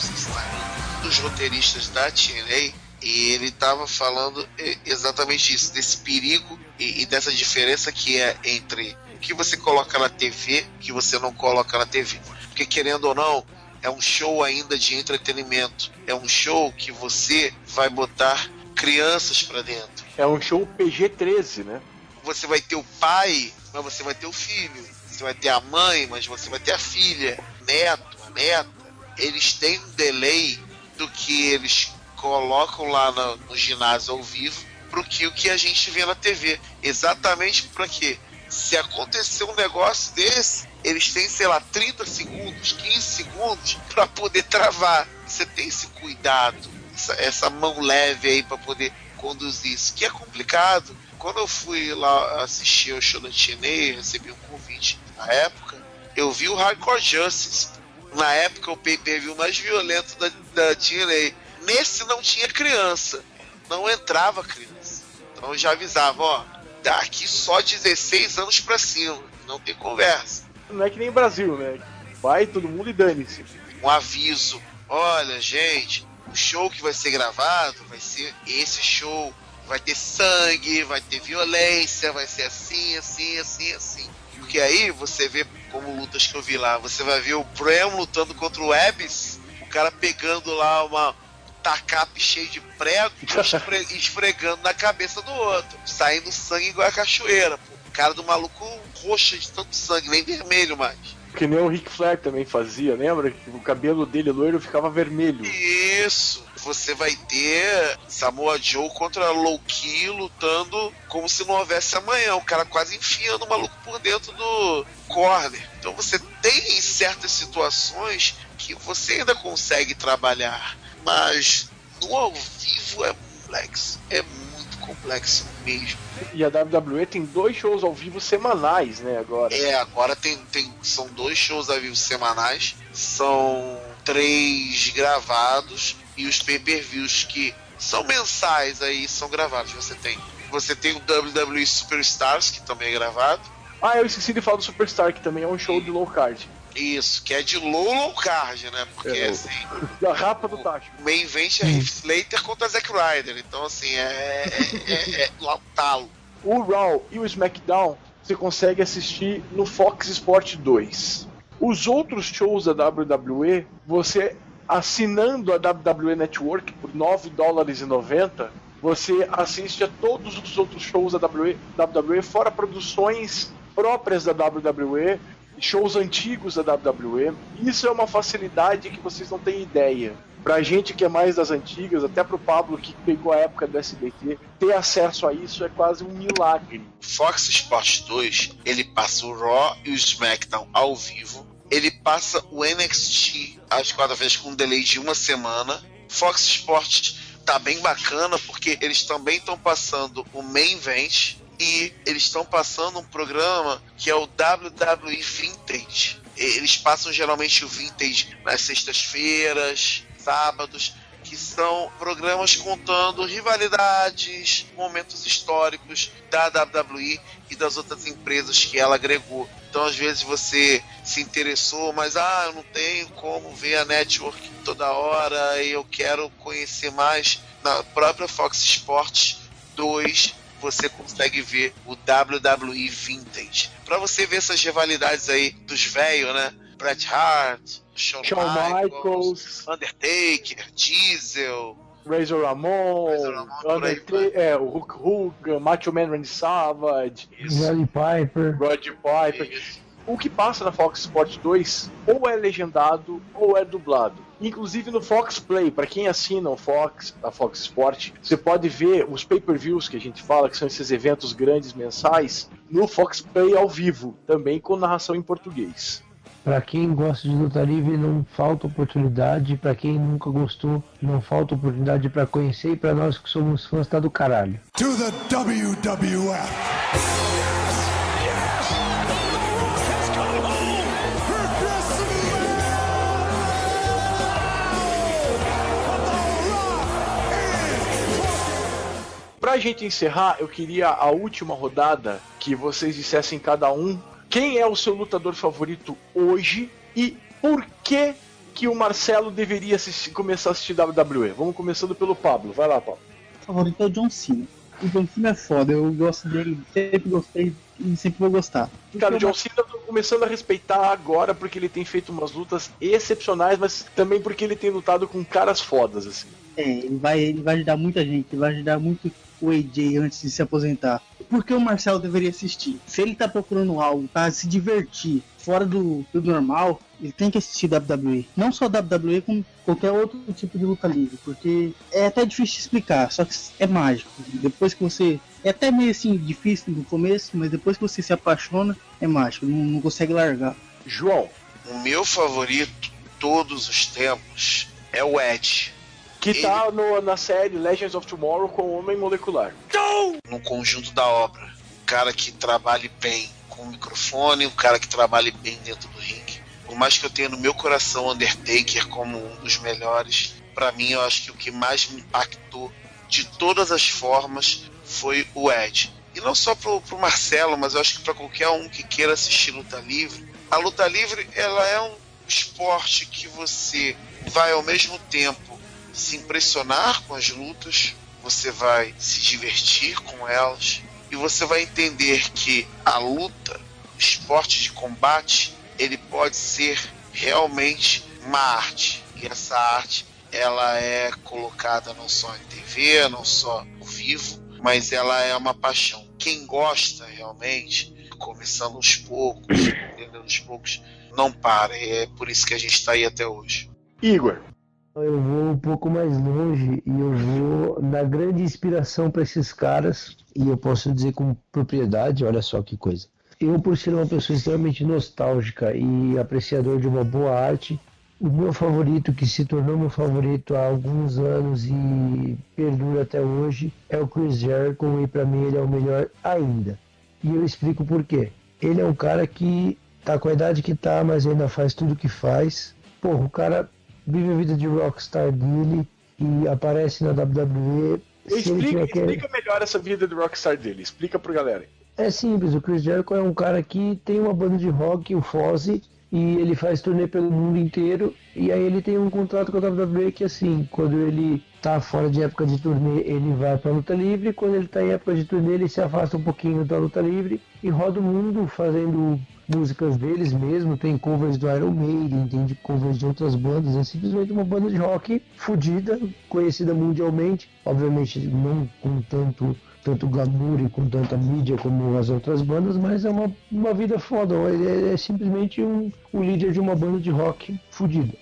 dos roteiristas da TNA e ele estava falando exatamente isso, desse perigo e, e dessa diferença que é entre o que você coloca na TV e o que você não coloca na TV. Porque querendo ou não, é um show ainda de entretenimento. É um show que você vai botar crianças para dentro. É um show PG-13, né? Você vai ter o pai, mas você vai ter o filho. Você vai ter a mãe, mas você vai ter a filha, neto, a neta. Eles têm um delay do que eles colocam lá no, no ginásio ao vivo pro que o que a gente vê na TV. Exatamente para quê? Se acontecer um negócio desse, eles têm, sei lá, 30 segundos, 15 segundos para poder travar. Você tem esse cuidado, essa, essa mão leve aí para poder conduzir isso, que é complicado. Quando eu fui lá assistir ao show da TNA, recebi um convite na época, eu vi o Hardcore Justice. Na época, o pay-per-view mais violento da, da TNA. Nesse não tinha criança, não entrava criança. Então eu já avisava, ó, daqui só 16 anos pra cima, não tem conversa. Não é que nem Brasil, né? Vai todo mundo e dane-se. Um aviso, olha gente, o show que vai ser gravado vai ser esse show, vai ter sangue, vai ter violência, vai ser assim, assim, assim, assim. Porque aí você vê como lutas que eu vi lá, você vai ver o Bram lutando contra o Abyss, o cara pegando lá uma tacape cheio de prego esfre- esfregando na cabeça do outro, saindo sangue igual a cachoeira. Pô. O cara do maluco roxo de tanto sangue, nem vermelho mais. Que nem o Ric Flair também fazia, lembra? Que o cabelo dele loiro ficava vermelho. Isso. Você vai ter Samoa Joe contra Low-Ki lutando como se não houvesse amanhã. O cara quase enfiando o maluco por dentro do corner. Então você tem certas situações que você ainda consegue trabalhar. Mas no ao vivo é complexo. É muito complexo mesmo. E a WWE tem dois shows ao vivo semanais, né, agora. É, agora tem, tem são dois shows ao vivo semanais, são três gravados e os pay-per-views que são mensais aí são gravados. Você tem, você tem o WWE Superstars que também é gravado. Ah, eu esqueci de falar do Superstar, que também é um show de low card. Isso, que é de low low card, né? Porque É, o- assim, Da rapa do Tacho. o main event é Heath Slater contra Zack Ryder. Então assim, é, é, é, é lá o talo. O Raw e o SmackDown você consegue assistir no Fox Sport 2. Os outros shows da WWE, você assinando a WWE Network por 9 dólares e 90, você assiste a todos os outros shows da WWE, WWE fora produções próprias da WWE, shows antigos da WWE. Isso é uma facilidade que vocês não têm ideia. Pra gente que é mais das antigas, até pro Pablo que pegou a época do SBT, ter acesso a isso é quase um milagre. Fox Sports 2, ele passa o Raw e o SmackDown ao vivo. Ele passa o NXT às quarta-feiras com um delay de uma semana. Fox Sports tá bem bacana porque eles também estão passando o Main Event e eles estão passando um programa que é o WWE Vintage. Eles passam geralmente o Vintage nas sextas-feiras, sábados, que são programas contando rivalidades, momentos históricos da WWE e das outras empresas que ela agregou. Então, às vezes você se interessou, mas ah, eu não tenho como ver a network toda hora e eu quero conhecer mais. Na própria Fox Sports 2 você consegue ver o WWE Vintage. Para você ver essas rivalidades aí dos velhos, né? Bret Hart, Shawn, Shawn Michaels, Undertaker, Diesel, Razor Ramon, Razor Ramon, Undertaker, é, o Hulk Hogan, Macho Man Randy Savage, Roddy Piper. Rod Piper. Isso. O que passa na Fox Sport 2 ou é legendado ou é dublado. Inclusive no Fox Play, para quem assina o Fox, a Fox Sport, você pode ver os pay-per-views que a gente fala, que são esses eventos grandes mensais, no Fox Play ao vivo, também com narração em português. Pra quem gosta de luta livre, não falta oportunidade. Pra quem nunca gostou, não falta oportunidade pra conhecer. E pra nós que somos fãs, tá do caralho. To the WWF. Pra gente encerrar, eu queria a última rodada que vocês dissessem cada um quem é o seu lutador favorito hoje e por que que o Marcelo deveria assistir- começar a assistir WWE. Vamos começando pelo Pablo. Vai lá, Pablo. O favorito é o John Cena. O John Cena é foda, eu gosto dele, sempre gostei e sempre vou gostar. Cara, o John Cena eu tô começando a respeitar agora porque ele tem feito umas lutas excepcionais, mas também porque ele tem lutado com caras fodas, assim. É, ele vai, ele vai ajudar muita gente, ele vai ajudar muito o AJ antes de se aposentar. Por que o Marcelo deveria assistir? Se ele tá procurando algo pra se divertir fora do, do normal, ele tem que assistir WWE. Não só WWE, como qualquer outro tipo de luta livre, porque é até difícil de explicar, só que é mágico. Depois que você. É até meio assim difícil no começo, mas depois que você se apaixona, é mágico, não, não consegue largar. João, O meu favorito todos os tempos é o Ed. Que tá no- na série Legends of Tomorrow com o Homem Molecular. no conjunto da obra. Um cara que trabalhe bem com o microfone, um cara que trabalhe bem dentro do ringue. Por mais que eu tenha no meu coração Undertaker como um dos melhores, pra mim eu acho que o que mais me impactou de todas as formas foi o Ed. E não só pro, pro Marcelo, mas eu acho que pra qualquer um que queira assistir luta livre. A luta livre ela é um esporte que você vai ao mesmo tempo se impressionar com as lutas, você vai se divertir com elas e você vai entender que a luta, o esporte de combate, ele pode ser realmente uma arte. E essa arte, ela é colocada não só em TV, não só ao vivo, mas ela é uma paixão. Quem gosta realmente, começando aos poucos, entendendo aos poucos, não para. E é por isso que a gente está aí até hoje. Igor, Eu vou um pouco mais longe e eu vou na grande inspiração para esses caras, e eu posso dizer com propriedade, olha só que coisa. Eu, por ser uma pessoa extremamente nostálgica e apreciador de uma boa arte, o meu favorito, que se tornou meu favorito há alguns anos e perdura até hoje, é o Chris Jericho, e para mim ele é o melhor ainda. E eu explico por quê. Ele é um cara que tá com a idade que tá, mas ainda faz tudo que faz. Porra, o cara vive a vida de rockstar dele e aparece na WWE. Explica, que- explica melhor essa vida do Rockstar dele. Explica pro galera. É simples, o Chris Jericho é um cara que tem uma banda de rock, o Fozzy, e ele faz turnê pelo mundo inteiro. E aí ele tem um contrato com a WWE que assim, quando ele tá fora de época de turnê, ele vai pra luta livre, quando ele tá em época de turnê, ele se afasta um pouquinho da luta livre e roda o mundo fazendo músicas deles mesmo, tem covers do Iron Maiden, tem de covers de outras bandas, é simplesmente uma banda de rock fodida, conhecida mundialmente, obviamente não com tanto tanto glamour e com tanta mídia como as outras bandas, mas é uma, uma vida foda. Ele é, é simplesmente um, o líder de uma banda de rock fodida.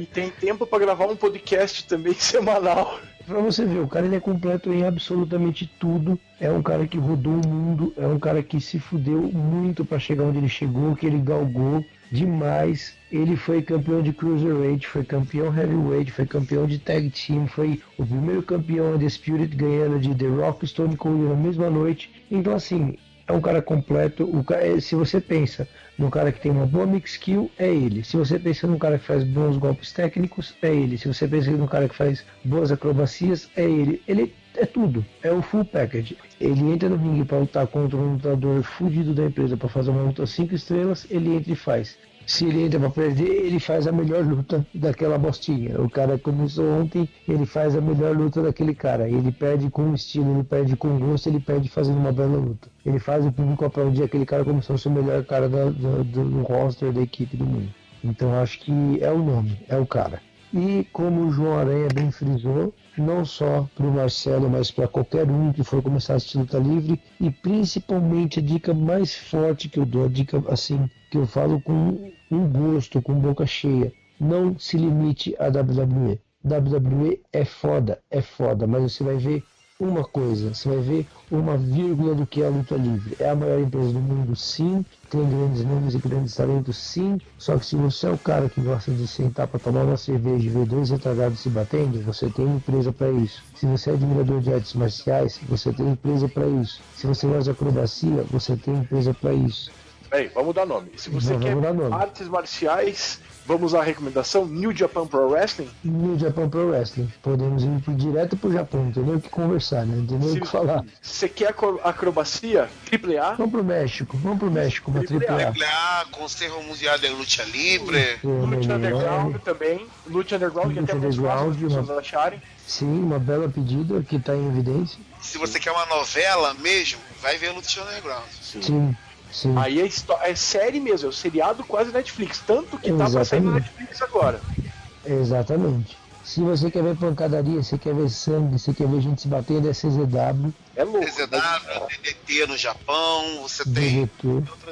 E tem tempo pra gravar um podcast também semanal. Pra você ver, o cara ele é completo em absolutamente tudo. É um cara que rodou o mundo, é um cara que se fudeu muito pra chegar onde ele chegou, que ele galgou demais. Ele foi campeão de Cruiserweight, foi campeão Heavyweight, foi campeão de Tag Team, foi o primeiro campeão de Spirit ganhando de The Rock Stone Cold na mesma noite. Então assim, é um cara completo. O cara, é, se você pensa no cara que tem uma boa mix skill, é ele. Se você pensa num cara que faz bons golpes técnicos, é ele. Se você pensa num cara que faz boas acrobacias, é ele. Ele é tudo, é o full package. Ele entra no ringue para lutar contra um lutador fudido da empresa para fazer uma luta 5 estrelas, ele entra e faz. Se ele entra para perder, ele faz a melhor luta daquela bostinha. O cara começou ontem, ele faz a melhor luta daquele cara. Ele perde com estilo, ele perde com gosto, ele perde fazendo uma bela luta. Ele faz o público aplaudir aquele cara como se fosse o melhor cara da- do, do roster da equipe do mundo. Então acho que é o nome, é o cara. E como o João Aranha bem frisou, não só para o Marcelo, mas para qualquer um que for começar a assistir luta livre, e principalmente a dica mais forte que eu dou, a dica assim, que eu falo com um gosto, com boca cheia, não se limite à WWE. WWE é foda, é foda, mas você vai ver uma coisa, você vai ver uma vírgula do que é a luta livre. É a maior empresa do mundo, sim. Tem grandes nomes e grandes talentos, sim. Só que se você é o cara que gosta de sentar para tomar uma cerveja e ver dois retardados se batendo, você tem empresa para isso. Se você é admirador de artes marciais, você tem empresa para isso. Se você gosta de acrobacia, você tem empresa para isso. Peraí, vamos dar nome. Se você Não, quer nome. artes marciais, vamos à recomendação New Japan Pro Wrestling. No Japão Pro Wrestling, podemos ir direto pro Japão, entendeu? O que conversar, né? Entendeu o que falar. Se você quer acro- acrobacia, AAA. Vamos pro México, vamos pro México, uma Triple A. triple A. Triple A, Conselho Mundial de Luta Livre. Lucha Underground também. Lucha Underground, que até Lucha mais fácil Underground, as pessoas uma- acharem. Sim, uma bela pedida que tá em evidência. Se você quer uma novela mesmo, vai ver Luta Underground. Sim, sim. Aí é, é série mesmo, é o seriado quase Netflix. Tanto que tá pra sair na Exatamente. Netflix agora. Exatamente. Se você quer ver pancadaria, você quer ver sangue, você quer ver gente se batendo, é CZW, É louco. TZW, DDT no Japão, você tem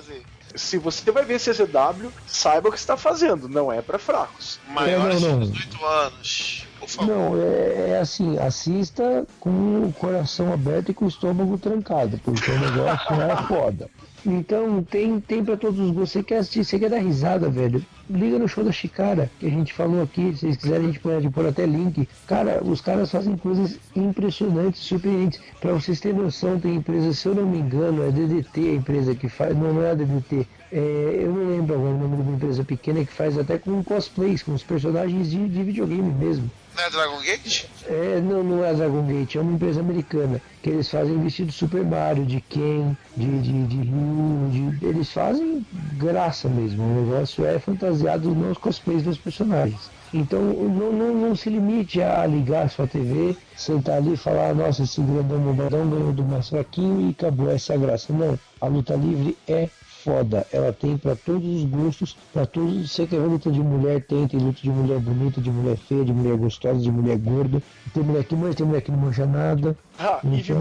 aí. Se você vai ver CZW, saiba o que você está fazendo. Não é pra fracos. Maiores não, não. de 18 anos, por favor. Não, é, é assim, assista com o coração aberto e com o estômago trancado, porque o negócio é foda. Então tem, tem pra todos os gostos. Você quer assistir, você quer dar risada, velho? Liga no show da Chicara, que a gente falou aqui. Se vocês quiserem, a gente pode pôr até link. Cara, os caras fazem coisas impressionantes, surpreendentes. Pra vocês terem noção, tem empresa, se eu não me engano, é DDT a empresa que faz. Não, não é a DDT. É, eu não lembro agora o nome de uma empresa pequena que faz até com cosplays, com os personagens de, de videogame mesmo. Não é Dragon Gate? É, não, não é Dragon Gate, é uma empresa americana. Que eles fazem vestido Super Mario, de Ken, de, de, de Ryu, de, eles fazem graça mesmo. O negócio é fantasiado nos cosplays dos personagens. Então não, não, não se limite a ligar sua TV, sentar ali e falar, nossa, esse grandão bombadão ganhou do mais fraquinho e acabou essa graça. Não, a luta livre é foda. Ela tem pra todos os gostos, pra todos. Você quer ver luta de mulher, tem, tem luta de mulher bonita, de mulher feia, de mulher gostosa, de mulher gorda. Tem mulher que manja, tem mulher que não manja nada. Ah, Então,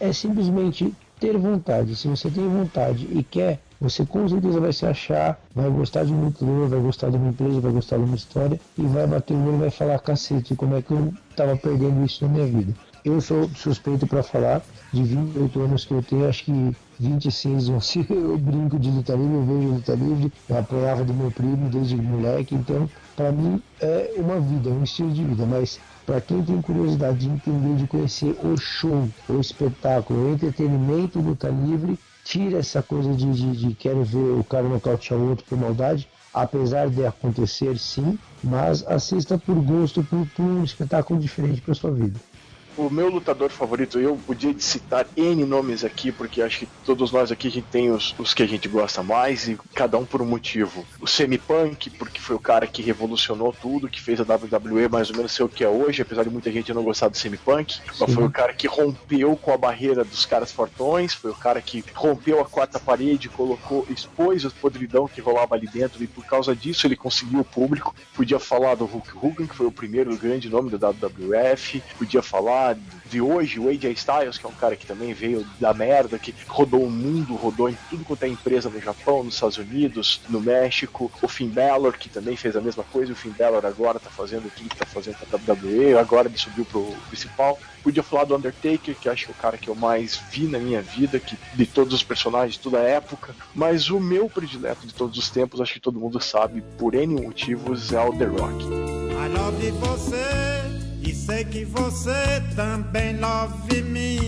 é simplesmente ter vontade. Se você tem vontade e quer, você com certeza vai se achar, vai gostar de um lutador, vai gostar de uma empresa, vai gostar de uma história e vai bater o olho e vai falar, cacete, como é que eu tava perdendo isso na minha vida. Eu sou suspeito para falar, de 28 anos que eu tenho, acho que 26 vão ser, eu brinco de luta livre, eu vejo luta livre, eu apoiava do meu primo desde moleque, então para mim é uma vida, é um estilo de vida, mas para quem tem curiosidade de entender, de conhecer o show, o espetáculo, o entretenimento luta livre, tira essa coisa de, de, de quero ver o cara nocautear o outro por maldade, apesar de acontecer sim, mas assista por gosto, por, por um espetáculo diferente para sua vida. O meu lutador favorito, eu podia citar N nomes aqui, porque acho que todos nós aqui a gente tem os, os que a gente gosta mais, e cada um por um motivo. O Semi-Punk, porque foi o cara que revolucionou tudo, que fez a WWE mais ou menos ser o que é hoje, apesar de muita gente não gostar do Semi-Punk. Mas foi o cara que rompeu com a barreira dos caras fortões, foi o cara que rompeu a quarta parede, colocou, expôs o podridão que rolava ali dentro, e por causa disso ele conseguiu o público. Podia falar do Hulk Hogan, que foi o primeiro grande nome da WWF, podia falar de hoje, o AJ Styles, que é um cara que também veio da merda, que rodou o mundo, rodou em tudo quanto é empresa no Japão, nos Estados Unidos, no México. O Finn Balor, que também fez a mesma coisa, o Finn Balor agora tá fazendo tudo que tá fazendo pra WWE, agora ele subiu pro principal. Podia falar do Undertaker, que acho que é o cara que eu mais vi na minha vida, que de todos os personagens de toda a época. Mas o meu predileto de todos os tempos, acho que todo mundo sabe, por N motivos, é o The Rock. I love e sei que você também love me.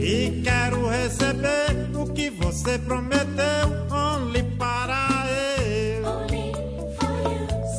E quero receber o que você prometeu, only para eu.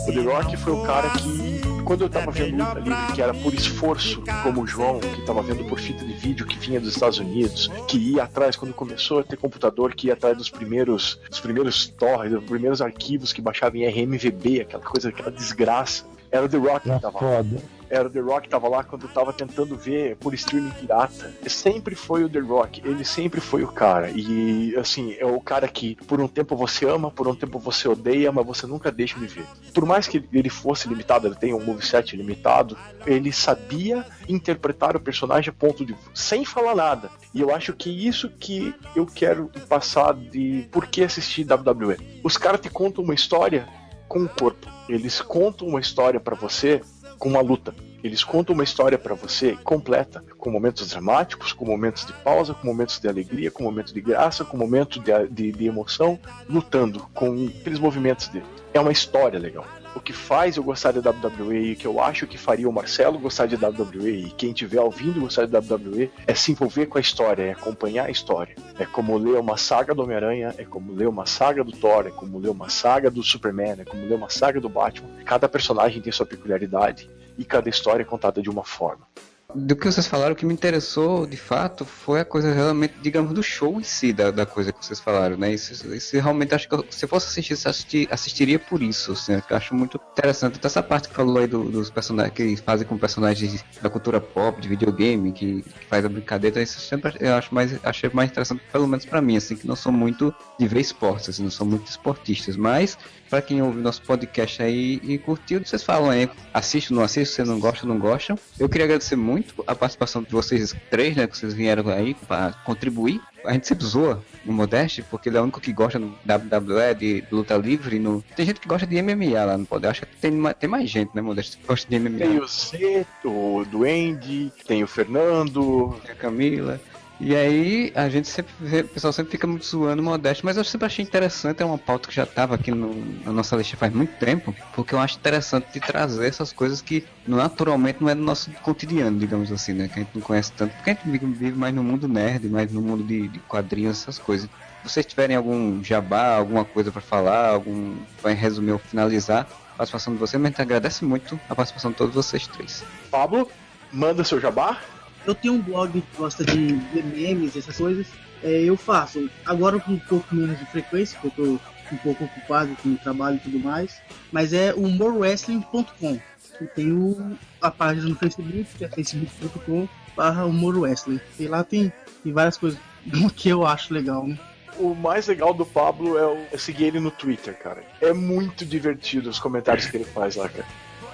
O Rock foi o cara que, quando eu tava vendo luta livre, que era por esforço, como o João, que tava vendo por fita de vídeo que vinha dos Estados Unidos, que ia atrás, quando começou a ter computador, que ia atrás dos primeiros, dos primeiros torres, dos primeiros arquivos que baixavam em RMVB, aquela coisa, aquela desgraça. Era o The Rock que Era tava lá. foda. era o The Rock tava lá quando eu tava tentando ver por streaming pirata. Sempre foi o The Rock, ele sempre foi o cara. E assim, é o cara que por um tempo você ama, por um tempo você odeia, mas você nunca deixa de ver. Por mais que ele fosse limitado, ele tenha um moveset limitado, ele sabia interpretar o personagem a ponto de sem falar nada. E eu acho que isso que eu quero passar de por que assistir WWE. Os caras te contam uma história com o corpo. Eles contam uma história para você com uma luta. Eles contam uma história para você completa, com momentos dramáticos, com momentos de pausa, com momentos de alegria, com momentos de graça, com momentos de, de, de emoção, lutando com aqueles movimentos dele. É uma história legal o que faz eu gostar de WWE e o que eu acho que faria o Marcelo gostar de WWE e quem estiver ouvindo gostar de WWE é se envolver com a história, é acompanhar a história. É como ler uma saga do Homem-Aranha, é como ler uma saga do Thor, é como ler uma saga do Superman, é como ler uma saga do Batman. Cada personagem tem sua peculiaridade e cada história é contada de uma forma do que vocês falaram, o que me interessou de fato foi a coisa realmente, digamos, do show em si, da, da coisa que vocês falaram, né? Isso, isso realmente acho que eu, se eu fosse assistir, assistir, assistiria por isso, assim, eu acho muito interessante. Então, essa parte que falou aí do, dos personagens que fazem com personagens da cultura pop, de videogame, que, que faz a brincadeira, isso sempre eu acho mais, achei mais interessante, pelo menos para mim, assim, que não sou muito de ver esportes, assim, não sou muito esportistas, mas para quem ouve nosso podcast aí e curtiu, vocês falam aí, assiste, não assiste, você não gosta, não gostam. Eu queria agradecer muito a participação de vocês três, né, que vocês vieram aí para contribuir. A gente sempre zoa no Modeste, porque ele é o único que gosta no WWE, de luta livre. No... Tem gente que gosta de MMA lá no poder. Acho que tem, tem mais gente, né, Modeste, que gosta de MMA. Tem o Zé, o Duende, tem o Fernando, tem a Camila. E aí a gente sempre o pessoal sempre fica muito zoando o Modeste, mas eu sempre achei interessante, é uma pauta que já estava aqui no, na nossa lista faz muito tempo, porque eu acho interessante de trazer essas coisas que naturalmente não é do nosso cotidiano, digamos assim, né? Que a gente não conhece tanto, porque a gente vive mais no mundo nerd, mais no mundo de, de quadrinhos, essas coisas. Se vocês tiverem algum jabá, alguma coisa para falar, algum vai resumir ou finalizar, a participação de vocês, mas a gente agradece muito a participação de todos vocês três. Pablo, manda seu jabá. Eu tenho um blog que gosta de, memes, essas coisas. É, eu faço. Agora com um pouco menos de frequência, porque eu tô um pouco ocupado com o trabalho e tudo mais. Mas é humorwrestling.com. Eu tenho a página no Facebook, que é facebook.com barra humorwrestling. E lá tem, tem várias coisas que eu acho legal, né? O mais legal do Pablo é, o, é seguir ele no Twitter, cara. É muito divertido os comentários que ele faz lá, cara.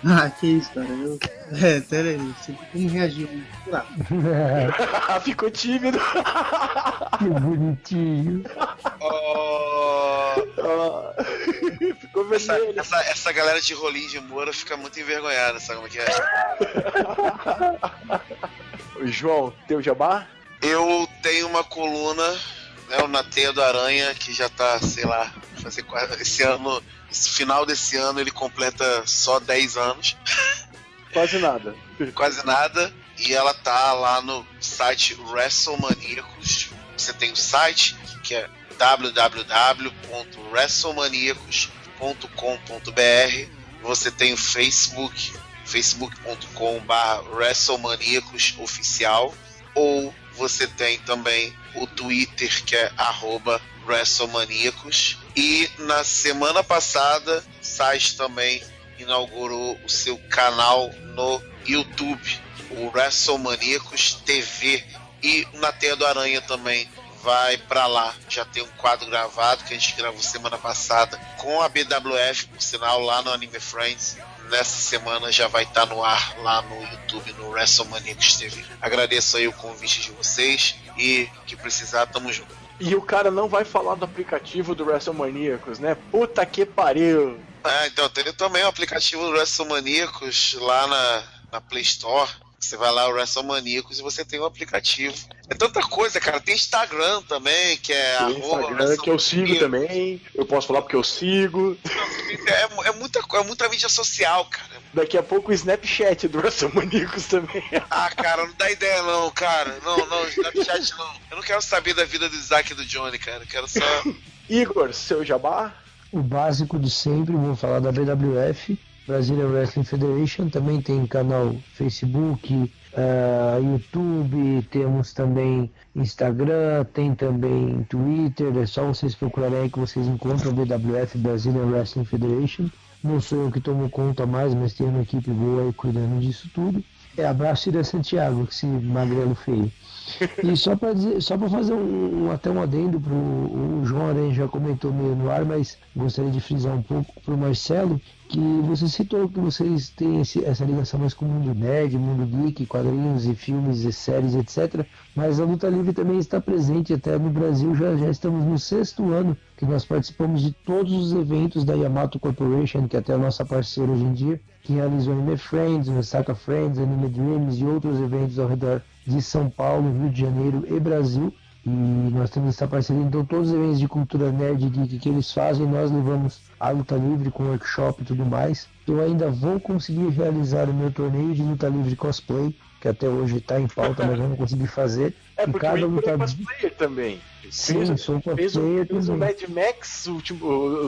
Ah, que isso, cara. Eu... É, pera aí. Como reagir? Ficou tímido. que bonitinho. Oh. Ficou vermelho. Essa, essa, essa, galera de rolinho de Moura fica muito envergonhada, sabe como é que é? João, teu jabá? Eu tenho uma coluna, né, o Na Teia do Aranha, que já tá, sei lá, fazer esse ano esse final desse ano ele completa só 10 anos. Quase nada. Quase nada. E ela tá lá no site WrestleManiacos. Você tem o site que é www.wrestlemaniacos.com.br. Você tem o Facebook, facebook.com.br WrestleManiacos oficial. Ou você tem também o Twitter que é arroba WrestleManiacos. E na semana passada, Sais também inaugurou o seu canal no YouTube, o WrestleManiacos TV. E na Teia do Aranha também vai para lá. Já tem um quadro gravado que a gente gravou semana passada com a BWF, por sinal, lá no Anime Friends. Nessa semana já vai estar tá no ar lá no YouTube, no WrestleManiacos TV. Agradeço aí o convite de vocês e que precisar, tamo junto. E o cara não vai falar do aplicativo do WrestleManiacos, né? Puta que pariu! Ah, então tem também o aplicativo do WrestleManiacos lá na, na Play Store. Você vai lá, o WrestleManiacos, e você tem o um aplicativo. É tanta coisa, cara. Tem Instagram também, que é tem Instagram, que eu sigo também. Eu posso falar porque eu sigo. É, é, muita, é muita mídia social, cara. Daqui a pouco o Snapchat do WrestleManiacos também. Ah, cara, não dá ideia não, cara. Não, não, Snapchat não. Eu não quero saber da vida do Isaac e do Johnny, cara. Eu quero só... Igor, seu jabá? O básico de sempre, vou falar da BWF. Brazilian Wrestling Federation, também tem canal Facebook, uh, YouTube, temos também Instagram, tem também Twitter, é só vocês procurarem aí que vocês encontram BWF Brazilian Wrestling Federation. Não sou eu que tomo conta mais, mas tem uma equipe boa aí cuidando disso tudo. É, abraço Ira Santiago, que se magrelo feio. E só para só para fazer um, até um adendo pro o João Aranha já comentou meio no ar, mas gostaria de frisar um pouco pro Marcelo que você citou que vocês têm esse, essa ligação mais com o mundo nerd, mundo geek, quadrinhos e filmes e séries, etc. Mas a luta livre também está presente até no Brasil, já, já estamos no sexto ano que nós participamos de todos os eventos da Yamato Corporation, que é até a nossa parceira hoje em dia, que realizou Anime Friends, Osaka Friends, Anime Dreams e outros eventos ao redor de São Paulo, Rio de Janeiro e Brasil. E nós temos essa parceria, então todos os eventos de cultura nerd e geek que eles fazem, nós levamos a luta livre com workshop e tudo mais. Eu ainda vou conseguir realizar o meu torneio de luta livre cosplay, que até hoje está em pauta, mas eu não consegui fazer. É porque cada o é cosplayer também. Sim, fez, sou cosplayer fez, fez o Mad Max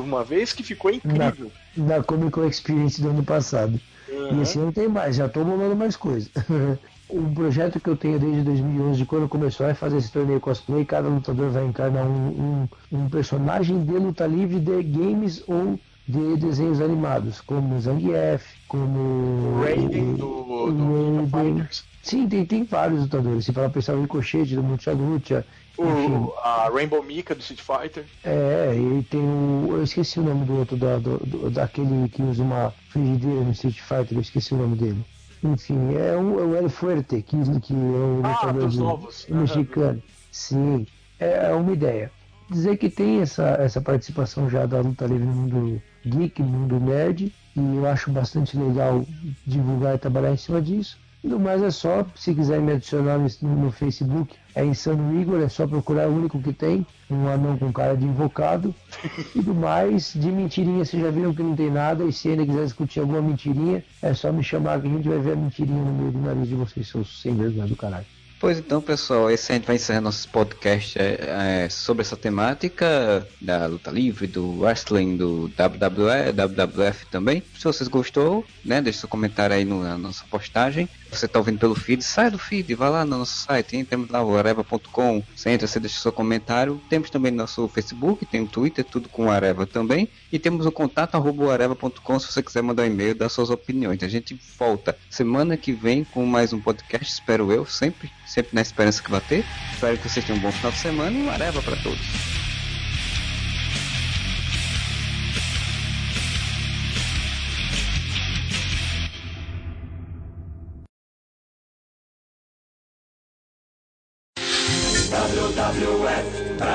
uma vez que ficou incrível. Na, na Comic Con Experience do ano passado. Uhum. E esse ano tem mais, já estou bolando mais coisa. um projeto que eu tenho desde 2011, de quando começou a fazer esse torneio cosplay, cada lutador vai encarnar um, um, um personagem de luta livre de games ou de desenhos animados, como Zangief, como Raiden do, do Raiden. Sim, tem, tem vários lutadores. Se falar pensar o Ricochete do Mucha Lucha, o, a Rainbow Mika do Street Fighter. É, e tem o. Eu esqueci o nome do outro, da, do, daquele que usa uma frigideira no Street Fighter, eu esqueci o nome dele. Enfim, é o, é o Fuerte, que, que é o ah, dos novos. mexicano. Sim, é, é uma ideia. Dizer que tem essa, essa participação já da luta livre no mundo geek, no mundo nerd, e eu acho bastante legal divulgar e trabalhar em cima disso. No mais é só, se quiser me adicionar no, no, Facebook, é Insano Igor, é só procurar o único que tem, um anão com cara de invocado. E do mais, de mentirinha, vocês já viram que não tem nada, e se ainda quiser discutir alguma mentirinha, é só me chamar que a gente vai ver a mentirinha no meio do nariz de vocês, seus sem vergonha do caralho. Pois então, pessoal, esse a gente vai encerrar nosso podcast é, é, sobre essa temática da luta livre, do wrestling, do WWE, WWF também. Se vocês gostou, né, deixe seu comentário aí no, na nossa postagem. Você está ouvindo pelo feed, sai do feed, vai lá no nosso site, hein? temos lá areva.com, você entra, você deixa seu comentário. Temos também nosso Facebook, tem o Twitter, tudo com Areva também. E temos o contato arroba areva.com se você quiser mandar um e-mail, dar suas opiniões. A gente volta semana que vem com mais um podcast, espero eu, sempre sempre na esperança que vai ter. Espero que vocês tenham um bom final de semana e uma areva para todos.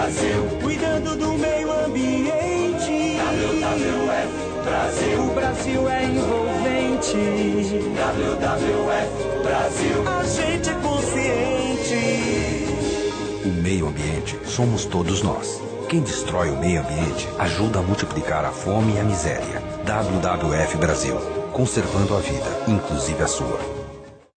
Brasil, cuidando do meio ambiente. WWF Brasil, o Brasil é envolvente. WWF Brasil, a gente é consciente. O meio ambiente somos todos nós. Quem destrói o meio ambiente ajuda a multiplicar a fome e a miséria. WWF Brasil, conservando a vida, inclusive a sua.